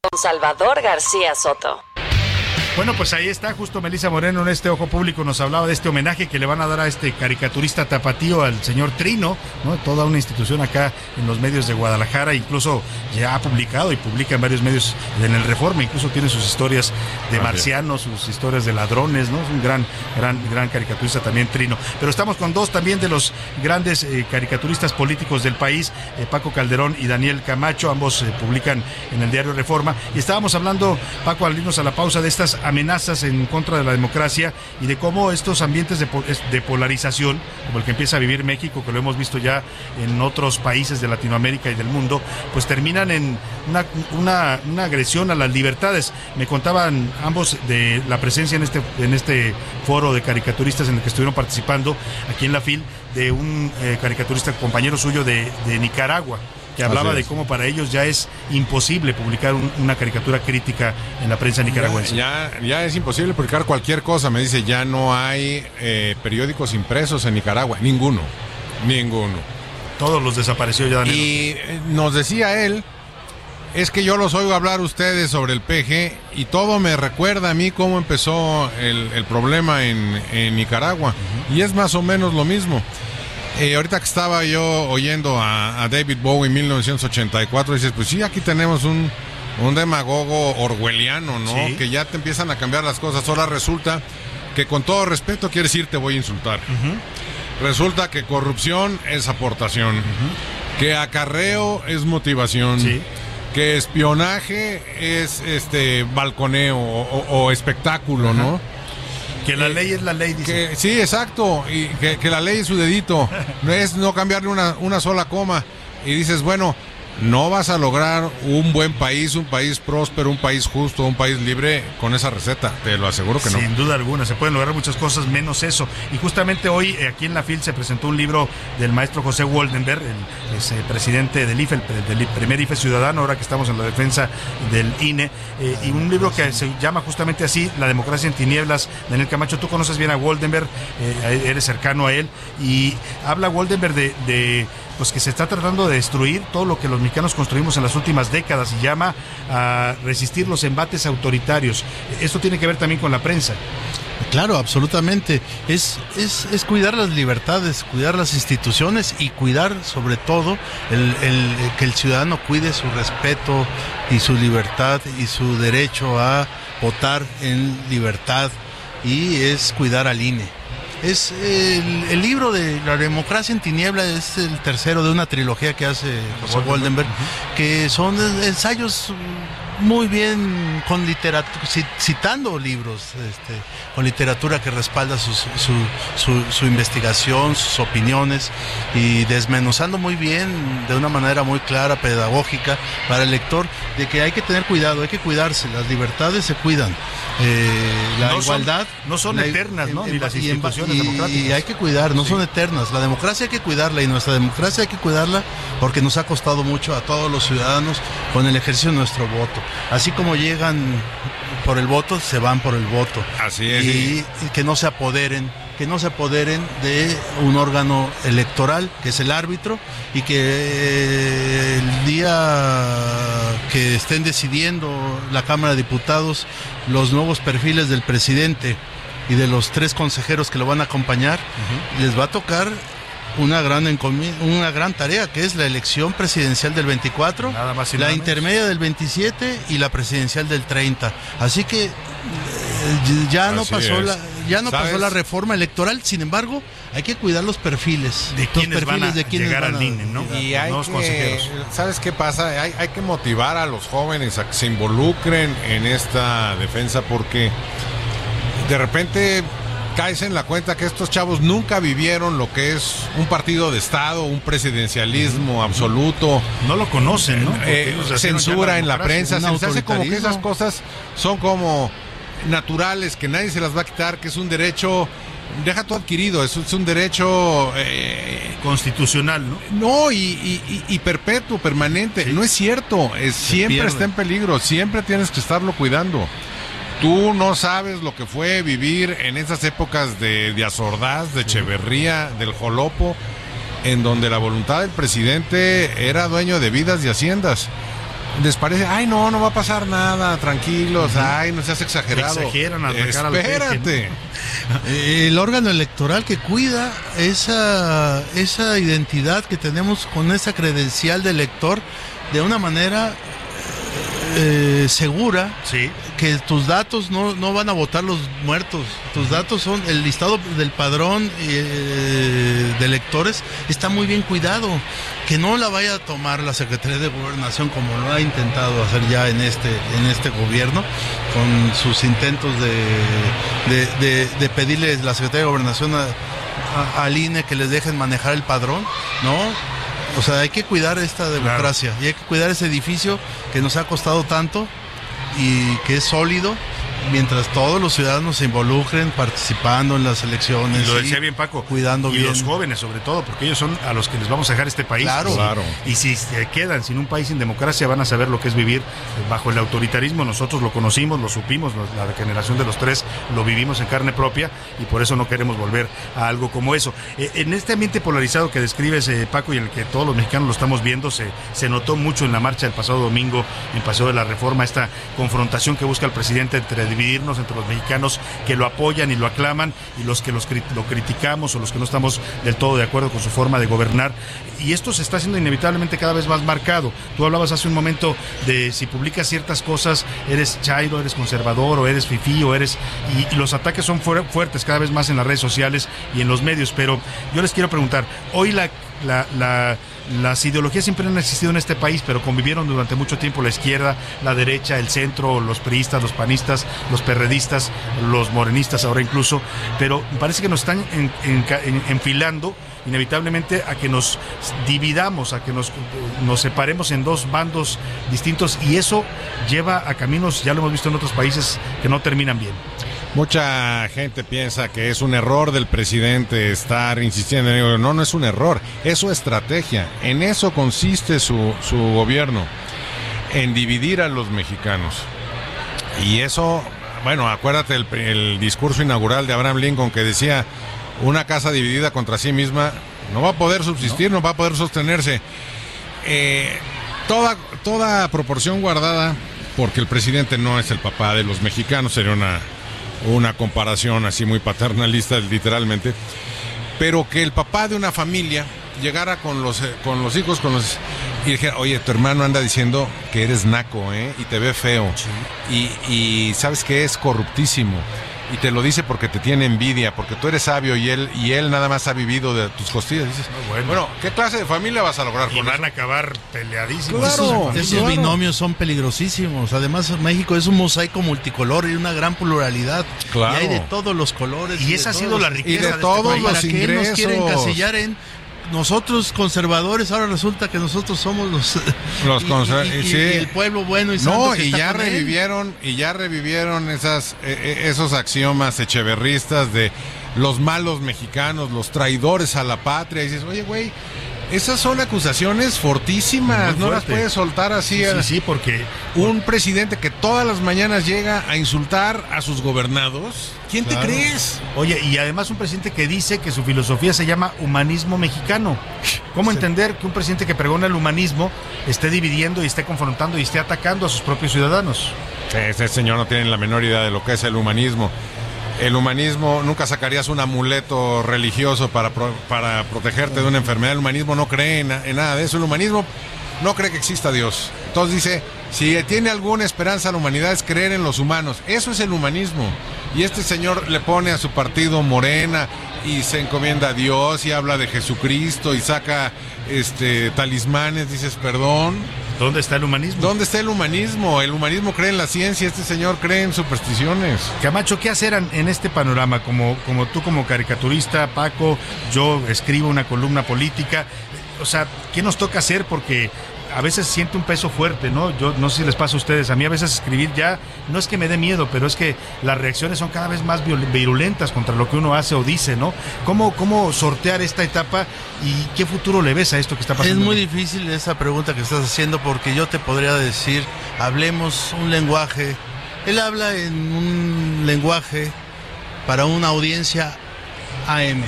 S5: Con Salvador García Soto.
S3: Bueno, pues ahí está, justo Melissa Moreno en este Ojo Público nos hablaba de este homenaje que le van a dar a este caricaturista tapatío, al señor Trino, ¿no? Toda una institución acá en los medios de Guadalajara, incluso ya ha publicado y publica en varios medios en el Reforma, incluso tiene sus historias de marcianos, sus historias de ladrones, ¿no? Es un gran, gran, gran caricaturista también Trino. Pero estamos con dos también de los grandes eh, caricaturistas políticos del país, eh, Paco Calderón y Daniel Camacho, ambos eh, publican en el diario Reforma. Y estábamos hablando, Paco, al irnos a la pausa, de estas amenazas en contra de la democracia y de cómo estos ambientes de, de polarización, como el que empieza a vivir México, que lo hemos visto ya en otros países de Latinoamérica y del mundo, pues terminan en una, una, agresión a las libertades. Me contaban ambos de la presencia en este, en este foro de caricaturistas en el que estuvieron participando aquí en la FIL de un eh, caricaturista compañero suyo de Nicaragua que hablaba de cómo para ellos ya es imposible publicar un- una caricatura crítica en la prensa nicaragüense.
S19: Ya, ya es imposible publicar cualquier cosa. Me dice, ya no hay eh, periódicos impresos en Nicaragua. Ninguno. Ninguno.
S3: Todos los desapareció ya. Daniel.
S19: Y eh, nos decía él, es que yo los oigo hablar ustedes sobre el PG y todo me recuerda a mí cómo empezó el, el problema en, en Nicaragua. Y es más o menos lo mismo. Eh, ahorita que estaba yo oyendo a, a David Bowie en 1984, dices, pues sí, aquí tenemos un, un demagogo orwelliano, ¿no?
S3: Sí.
S19: Que ya te empiezan a cambiar las cosas. Ahora resulta que con todo respeto quiere decir te voy a insultar. Resulta que corrupción es aportación, que acarreo es motivación, que espionaje es este balconeo o, o- o espectáculo, ¿no?
S3: Que la ley es la ley, dice.
S19: Sí, exacto, y que, que la ley es su dedito, no es no cambiarle una, una sola coma. Y dices, bueno, no vas a lograr un buen país, un país próspero, un país justo, un país libre con esa receta, te lo aseguro que no.
S3: Sin duda alguna, se pueden lograr muchas cosas menos eso. Y justamente hoy eh, aquí en la FIL se presentó un libro del maestro José Woldenberg, el es, presidente del IFE, el, primer IFE ciudadano, ahora que estamos en la defensa del INE, eh, y un libro que se llama justamente así, La democracia en tinieblas. Daniel Camacho, tú conoces bien a Woldenberg, eh, eres cercano a él, y habla Woldenberg de, de pues que se está tratando de destruir todo lo que los mexicanos construimos en las últimas décadas y llama a resistir los embates autoritarios. Esto tiene que ver también con la prensa.
S20: Claro, absolutamente. Es, es, es cuidar las libertades, cuidar las instituciones y cuidar sobre todo el, que el ciudadano cuide su respeto y su libertad y su derecho a votar en libertad y es cuidar al INE. Es el, el libro de La democracia en tiniebla es el tercero de una trilogía que hace José Goldenberg, que son ensayos muy bien con literatura, citando libros, este, con literatura que respalda su, su- su investigación, sus opiniones y desmenuzando muy bien, de una manera muy clara, pedagógica para el lector, de que hay que tener cuidado, hay que cuidarse, las libertades se cuidan, eh, la
S3: No son-
S20: igualdad
S3: no son
S20: la-
S3: eternas, ¿no? Ni las
S20: en-
S3: instituciones
S20: y-
S3: democráticas.
S20: Y hay que cuidar, no son eternas. La democracia hay que cuidarla y nuestra democracia hay que cuidarla porque nos ha costado mucho a todos los ciudadanos con el ejercicio de nuestro voto. Así como llegan por el voto, se van por el voto.
S19: Así es.
S20: Y, y que no se apoderen que no se apoderen de un órgano electoral que es el árbitro y que eh, el día que estén decidiendo la Cámara de Diputados los nuevos perfiles del presidente y de los tres consejeros que lo van a acompañar, les va a tocar una gran encomi- una gran tarea que es la elección presidencial del 24,
S3: y
S20: la
S3: nada
S20: intermedia del 27 y la presidencial del 30. Así que eh, ya no
S19: Así
S20: pasó
S19: es.
S20: la ya no pasó la reforma electoral, sin embargo, hay que cuidar los perfiles
S3: De
S20: los
S3: quienes van a
S20: perfiles de quienes
S3: llegar
S20: van
S3: al INE, ¿no?
S19: Y hay
S3: Nuevos
S19: que,
S3: consejeros.
S19: ¿sabes qué pasa? Hay, hay que motivar a los jóvenes a que se involucren en esta defensa porque de repente caes en la cuenta que estos chavos nunca vivieron lo que es un partido de Estado, un presidencialismo absoluto.
S3: No lo conocen, ¿no?
S19: Eh,
S3: ya
S19: censura en la prensa, se les hace como que esas cosas son como naturales, que nadie se las va a quitar, que es un derecho deja todo adquirido, es un derecho eh,
S3: constitucional, ¿no?
S19: No, y, y- perpetuo, permanente. No es cierto, es, siempre
S3: pierde.
S19: está en peligro, siempre tienes que estarlo cuidando. Tú no sabes lo que fue vivir en esas épocas de, de Azordaz, de Echeverría, del Jolopo, en donde la voluntad del presidente era dueño de vidas y haciendas. Les parece, ay no, no va a pasar nada, tranquilos, ay, no seas exagerado.
S3: Exageran al
S19: Espérate.
S20: El órgano electoral que cuida esa, esa identidad que tenemos con esa credencial de elector de una manera eh, segura que tus datos no, no van a votar los muertos. Tus datos son el listado del padrón eh, de electores está muy bien cuidado. Que no la vaya a tomar la Secretaría de Gobernación como lo ha intentado hacer ya en este, en este gobierno con sus intentos de, de, de- de pedirle la Secretaría de Gobernación a- a- al INE que les dejen manejar el padrón, ¿no? O sea, hay que cuidar esta democracia y hay que cuidar ese edificio que nos ha costado tanto y que es sólido mientras todos los ciudadanos se involucren participando en las elecciones.
S3: Y lo
S20: y
S3: decía bien Paco.
S20: Cuidando
S3: y
S20: bien.
S3: los jóvenes sobre todo, porque ellos son a los que les vamos a dejar este país.
S20: Claro.
S3: Y-
S20: Claro.
S3: Y si se quedan sin un país sin democracia van a saber lo que es vivir bajo el autoritarismo. Nosotros lo conocimos, lo supimos, la generación de los tres lo vivimos en carne propia y por eso no queremos volver a algo como eso. Eh, en este ambiente polarizado que describes, eh, Paco, y en el que todos los mexicanos lo estamos viendo, se, se notó mucho en la marcha del pasado domingo, en Paseo de la Reforma, esta confrontación que busca el presidente entre dividirnos entre los mexicanos que lo apoyan y lo aclaman y los que los lo criticamos o los que no estamos del todo de acuerdo con su forma de gobernar. Y esto se está haciendo inevitablemente cada vez más marcado. Tú hablabas hace un momento de si publicas ciertas cosas, eres chairo, eres conservador o eres fifí o eres... Y, los ataques son fuer- fuertes cada vez más en las redes sociales y en los medios. Pero yo les quiero preguntar, hoy la- las ideologías siempre han existido en este país, pero convivieron durante mucho tiempo la izquierda, la derecha, el centro, los priistas, los panistas, los perredistas, los morenistas ahora incluso, pero parece que nos están en- en- en- enfilando inevitablemente a que nos dividamos, a que nos, nos separemos en dos bandos distintos y eso lleva a caminos, ya lo hemos visto en otros países, que no terminan bien.
S19: Mucha gente piensa que es un error del presidente estar insistiendo en ello. No, no es un error, es su estrategia. En eso consiste su, su gobierno, en dividir a los mexicanos. Y eso, bueno, acuérdate el, el discurso inaugural de Abraham Lincoln que decía, una casa dividida contra sí misma no va a poder subsistir, no, va a poder sostenerse. Eh, toda, toda proporción guardada, porque el presidente no es el papá de los mexicanos, sería una, una comparación así muy paternalista literalmente, pero que el papá de una familia llegara con los, eh, con los hijos, con los y dijera, oye, tu hermano anda diciendo que eres naco, ¿eh? Y te ve feo. Y, y sabes que es corruptísimo. Y te lo dice porque te tiene envidia, porque tú eres sabio y él, y él nada más ha vivido de tus costillas. Dices, bueno, ¿qué clase de familia vas a lograr
S3: Y
S19: con
S3: van
S19: eso?
S3: a acabar peleadísimos.
S20: Esos,
S3: Esa
S20: esos binomios son peligrosísimos. Además, México es un mosaico multicolor y una gran pluralidad.
S19: Claro.
S20: Y hay de todos los colores.
S3: Y esa ha
S20: de
S3: sido
S20: todos-
S3: la riqueza
S19: Y de
S3: de este
S19: todos
S3: país.
S19: los
S20: ¿Para qué nos quieren
S19: ingresos.
S20: encasillar en nosotros conservadores? Ahora resulta que nosotros somos los,
S19: Los
S20: y-
S19: conser-
S20: y- y-
S19: sí.
S20: y el pueblo bueno y santo
S19: No,
S20: que
S19: y
S20: está
S19: ya
S20: con él.
S19: revivieron, y ya revivieron esas, eh, esos axiomas echeverristas de los malos mexicanos, los traidores a la patria. Y dices, oye, güey, esas son acusaciones fortísimas, no las puedes soltar así.
S3: Sí, sí, porque
S19: Un presidente que todas las mañanas llega a insultar a sus gobernados. ¿Quién
S3: Claro.
S19: te crees?
S3: Oye, y además un presidente que dice que su filosofía se llama humanismo mexicano. ¿Cómo entender que un presidente que pregona el humanismo esté dividiendo y esté confrontando y esté atacando a sus propios ciudadanos?
S19: Ese señor no tiene la menor idea de lo que es el humanismo. El humanismo, nunca sacarías un amuleto religioso para, pro- para protegerte de una enfermedad. El humanismo no cree en, en nada de eso. El humanismo no cree que exista Dios. Entonces dice, si tiene alguna esperanza la humanidad es creer en los humanos. Eso es el humanismo. Y este señor le pone a su partido Morena y se encomienda a Dios y habla de Jesucristo y saca este talismanes, dices, perdón.
S3: ¿Dónde está el humanismo?
S19: ¿Dónde está el humanismo? El humanismo cree en la ciencia, este señor cree en supersticiones.
S3: Camacho, ¿qué hacer en, en este panorama? Como, como tú como caricaturista, Paco, yo escribo una columna política. O sea, ¿qué nos toca hacer? Porque a veces siente un peso fuerte, ¿no? Yo no sé si les pasa a ustedes, a mí a veces escribir ya no es que me dé miedo, pero es que las reacciones son cada vez más virulentas contra lo que uno hace o dice, ¿no? ¿Cómo, cómo sortear esta etapa y qué futuro le ves a esto que está
S20: Es
S3: pasando?
S20: muy difícil esa pregunta que estás haciendo porque yo te podría decir, hablemos un lenguaje. Él habla en un lenguaje para una audiencia AM.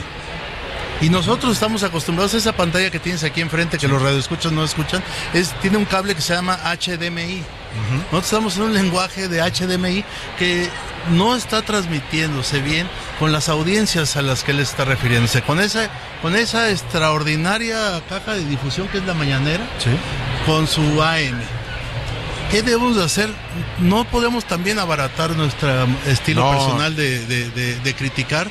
S20: Y nosotros estamos acostumbrados a esa pantalla que tienes aquí enfrente, que los radioescuchas no escuchan, es, tiene un cable que se llama HDMI. Nosotros estamos en un lenguaje de HDMI que no está transmitiéndose bien con las audiencias a las que él está refiriéndose. Con esa, con esa extraordinaria caja de difusión que es la mañanera, con su AM. ¿Qué debemos de hacer? No podemos también abaratar nuestro estilo
S19: No.
S20: personal de, de- de- de criticar.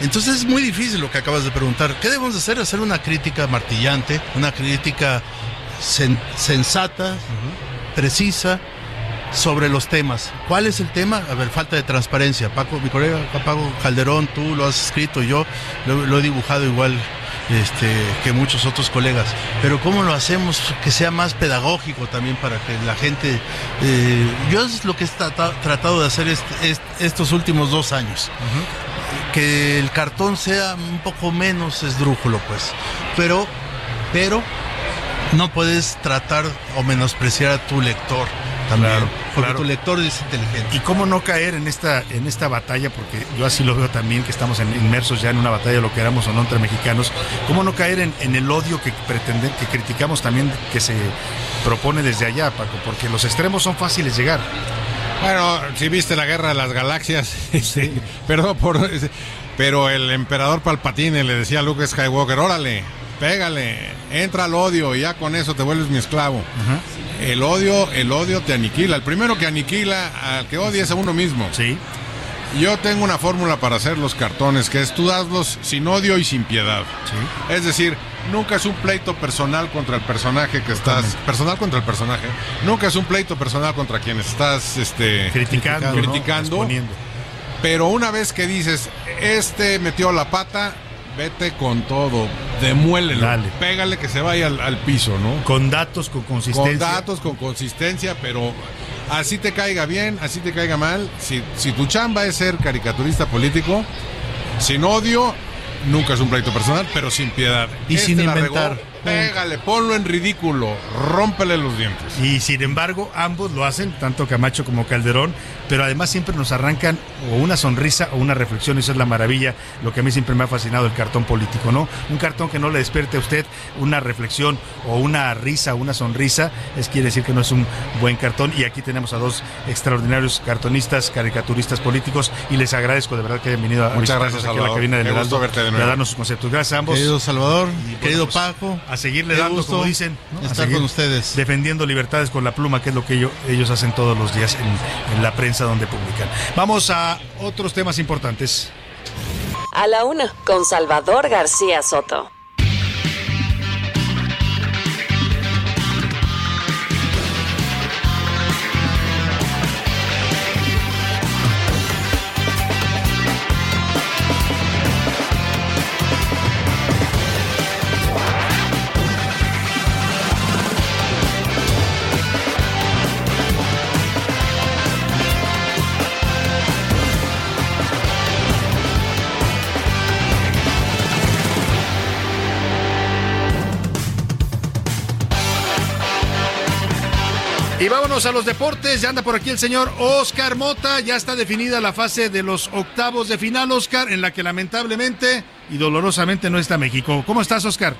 S20: Entonces es muy difícil lo que acabas de preguntar. ¿Qué debemos de hacer? Hacer una crítica martillante, una crítica sen- sensata, precisa sobre los temas. ¿Cuál es el tema? A ver, falta de transparencia. Paco, mi colega Paco Calderón, tú lo has escrito, yo lo, lo he dibujado igual este, que muchos otros colegas. Pero ¿cómo lo hacemos que sea más pedagógico también para que la gente... eh, yo es lo que he trata- tratado de hacer est- est- estos últimos dos años. Que el cartón sea un poco menos esdrújulo, pues. Pero, pero no puedes tratar o menospreciar a tu lector también.
S3: Claro,
S20: porque
S3: claro.
S20: tu lector es inteligente.
S3: ¿Y cómo no caer en esta, en esta batalla? Porque yo así lo veo también, que estamos en- inmersos ya en una batalla, lo queramos o no, entre mexicanos. ¿Cómo no caer en, en el odio que pretenden, que criticamos también, que se propone desde allá, Paco? Porque los extremos son fáciles llegar.
S19: Bueno, si viste la guerra de las galaxias, este, perdón por. Pero el emperador Palpatine le decía a Luke Skywalker: Órale, pégale, entra al odio y ya con eso te vuelves mi esclavo. El odio, el odio te aniquila. El primero que aniquila al que odia es a uno mismo.
S3: Sí.
S19: Yo tengo una fórmula para hacer los cartones, que es tú hazlos sin odio y sin piedad. Es decir, nunca es un pleito personal contra el personaje que estás. Personal contra el personaje. Nunca es un pleito personal contra quien estás este,
S3: Criticando,
S19: criticando.
S3: Exponiendo.
S19: Pero una vez que dices, este metió la pata, vete con todo, demuélelo,
S3: Dale.
S19: pégale que se vaya al, al piso, ¿no?
S3: Con datos, con consistencia.
S19: Con datos, con consistencia, pero así te caiga bien, así te caiga mal. Si, si tu chamba es ser caricaturista político, sin odio, nunca es un pleito personal, pero sin piedad.
S20: Y sin
S19: la regó,
S20: inventar.
S19: Pégale, ponlo en ridículo, rómpele los dientes.
S3: Y sin embargo, ambos lo hacen, tanto Camacho como Calderón, pero además siempre nos arrancan o una sonrisa o una reflexión, eso es la maravilla, lo que a mí siempre me ha fascinado el cartón político, ¿no? Un cartón que no le despierte a usted una reflexión o una risa o una sonrisa, es quiere decir que no es un buen cartón y aquí tenemos a dos extraordinarios cartonistas, caricaturistas políticos y les agradezco de verdad que hayan venido a
S19: Muchas gracias,
S3: aquí a la cabina del Heraldo
S19: verte de
S3: y a
S19: nuevo.
S3: darnos sus conceptos. Gracias a ambos.
S20: Querido Salvador,
S3: bueno,
S20: querido
S3: pues,
S20: Paco,
S3: a seguirle
S20: qué
S3: dando,
S20: gusto
S3: como dicen, ¿no? A
S20: estar
S3: seguir
S20: con ustedes.
S3: Defendiendo libertades con la pluma, que es lo que ello- ellos hacen todos los días en, en la prensa donde publican. Vamos a otros temas importantes.
S5: A la una, con Salvador García Soto.
S3: Y vámonos a los deportes. Ya anda por aquí el señor Oscar Mota. Ya está definida la fase de los octavos de final, Oscar, en la que lamentablemente y dolorosamente no está México. ¿Cómo estás, Oscar?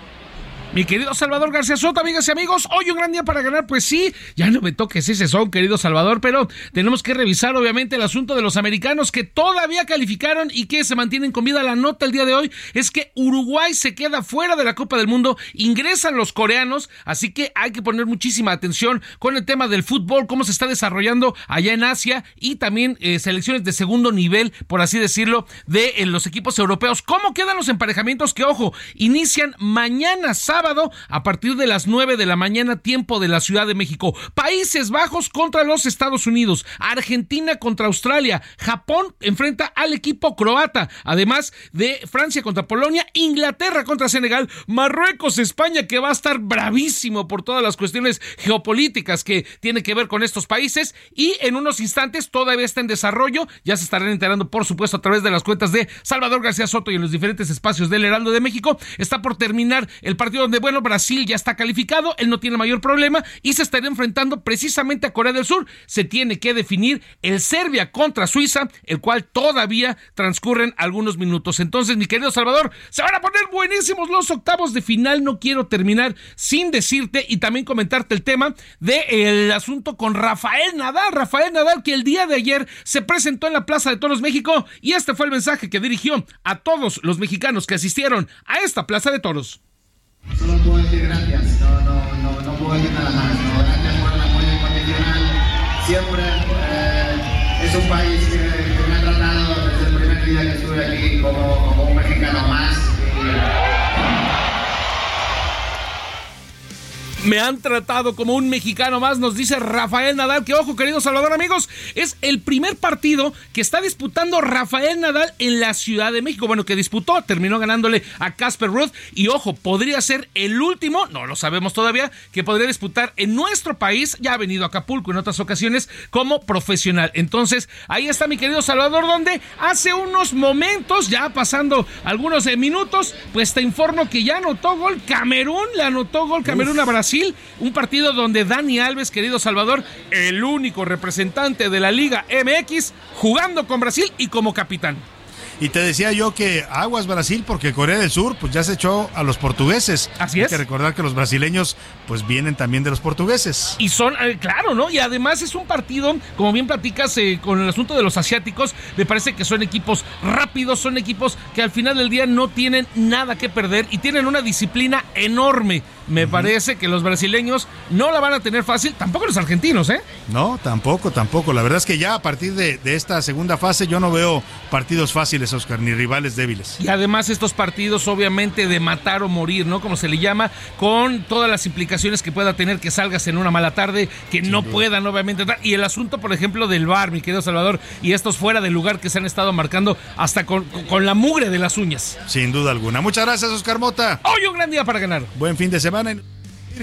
S22: Mi querido Salvador García Soto, amigas y amigos, hoy un gran día para ganar, pues sí, ya no me toques ese son, querido Salvador, pero tenemos que revisar obviamente el asunto de los americanos que todavía calificaron y que se mantienen con vida. La nota el día de hoy es que Uruguay se queda fuera de la Copa del Mundo, ingresan los coreanos, así que hay que poner muchísima atención con el tema del fútbol, cómo se está desarrollando allá en Asia y también eh, selecciones de segundo nivel, por así decirlo, de eh, los equipos europeos. ¿Cómo quedan los emparejamientos que, ojo, inician mañana sábado? Sábado a partir de las 9 de la mañana, tiempo de la Ciudad de México. Países Bajos contra los Estados Unidos, Argentina contra Australia, Japón enfrenta al equipo croata, además de Francia contra Polonia, Inglaterra contra Senegal, Marruecos, España, que va a estar bravísimo por todas las cuestiones geopolíticas que tiene que ver con estos países. Y en unos instantes todavía está en desarrollo, ya se estarán enterando, por supuesto, a través de las cuentas de Salvador García Soto y en los diferentes espacios del Heraldo de México. Está por terminar el partido bueno, Brasil ya está calificado, él no tiene mayor problema y se estará enfrentando precisamente a Corea del Sur. Se tiene que definir el Serbia contra Suiza, el cual todavía transcurren algunos minutos. Entonces, mi querido Salvador, se van a poner buenísimos los octavos de final. No quiero terminar sin decirte y también comentarte el tema del asunto con Rafael Nadal. Rafael Nadal, que el día de ayer se presentó en la Plaza de Toros México y este fue el mensaje que dirigió a todos los mexicanos que asistieron a esta Plaza de Toros.
S23: Solo puedo decir gracias, no, no, no, puedo decir nada más. Gracias por el apoyo incondicional. Siempre eh, es un país que, me ha tratado desde el primer día que estuve aquí como un mexicano más.
S22: Me han tratado como un mexicano más, nos dice Rafael Nadal, que ojo, querido Salvador, amigos, es el primer partido que está disputando Rafael Nadal en la Ciudad de México. Bueno, que disputó, terminó ganándole a Casper Ruth y ojo, podría ser el último, no lo sabemos todavía, que podría disputar en nuestro país, ya ha venido a Acapulco en otras ocasiones como profesional. Entonces, ahí está mi querido Salvador, donde hace unos momentos, ya pasando algunos eh, minutos, pues te informo que ya anotó gol Camerún, le anotó gol Camerún a Brasil un partido donde Dani Alves, querido Salvador, el único representante de la Liga MX, jugando con Brasil y como capitán.
S3: Y te decía yo que aguas Brasil porque Corea del Sur pues ya se echó a los portugueses.
S22: Así
S3: Hay
S22: es.
S3: que recordar que los brasileños pues vienen también de los portugueses.
S22: Y son, eh, claro, ¿no? Y además es un partido, como bien platicas eh, con el asunto de los asiáticos, me parece que son equipos rápidos, son equipos que al final del día no tienen nada que perder y tienen una disciplina enorme. Me parece que los brasileños no la van a tener fácil, tampoco los argentinos, ¿eh?
S3: No, tampoco, tampoco. La verdad es que ya a partir de, de esta segunda fase yo no veo partidos fáciles, Oscar, ni rivales débiles.
S22: Y además estos partidos obviamente de matar o morir, ¿no? Como se le llama, con todas las implicaciones que pueda tener que salgas en una mala tarde, que no
S3: duda.
S22: puedan obviamente. Y el asunto, por ejemplo, del bar, mi querido Salvador, y estos fuera de lugar que se han estado marcando hasta con, con la mugre de las uñas.
S3: Sin duda alguna. Muchas gracias, Oscar Mota.
S22: Hoy un gran día para ganar.
S3: Buen fin de semana.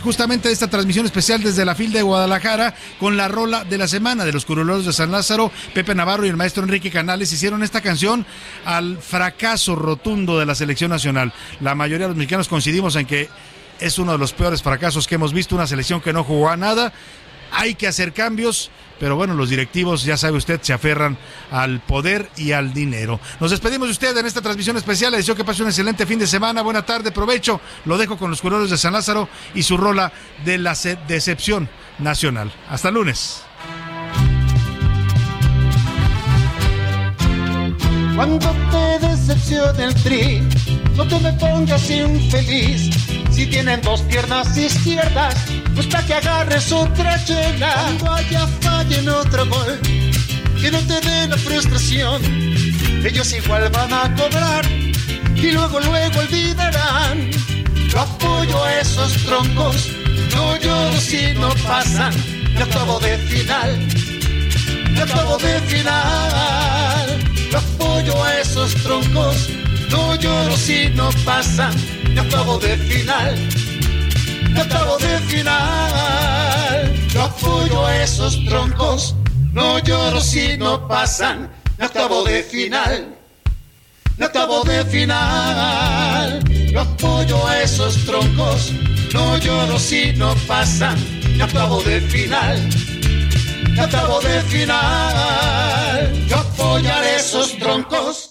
S3: Justamente esta transmisión especial desde la FIL de Guadalajara con la rola de la semana de los curuleros de San Lázaro, Pepe Navarro y el maestro Enrique Canales hicieron esta canción al fracaso rotundo de la selección nacional. La mayoría de los mexicanos coincidimos en que es uno de los peores fracasos que hemos visto, una selección que no jugó a nada. Hay que hacer cambios, pero bueno, los directivos, ya sabe usted, se aferran al poder y al dinero. Nos despedimos de usted en esta transmisión especial. Les deseo que pase un excelente fin de semana. Buena tarde, provecho. Lo dejo con los cureros de San Lázaro y su rola de la decepción nacional. Hasta lunes.
S11: Cuando te decepcione el tri, no te me pongas infeliz. Si tienen dos piernas izquierdas, pues para que agarres otra chela. Cuando haya falla en otro gol, que no te dé la frustración. Ellos igual van a cobrar y luego, luego olvidarán. Yo apoyo a esos troncos, no lloro si no pasan. De octavo de final, de octavo de final. Yo apoyo a esos troncos, no lloro si no pasan. De octavo de final, de octavo de final. Yo apoyo a esos troncos, no lloro si no pasan. De octavo de final, de octavo de final. Yo apoyo a esos troncos, no lloro si no pasan. De octavo de final, de octavo de final. Yo apoyaré esos troncos.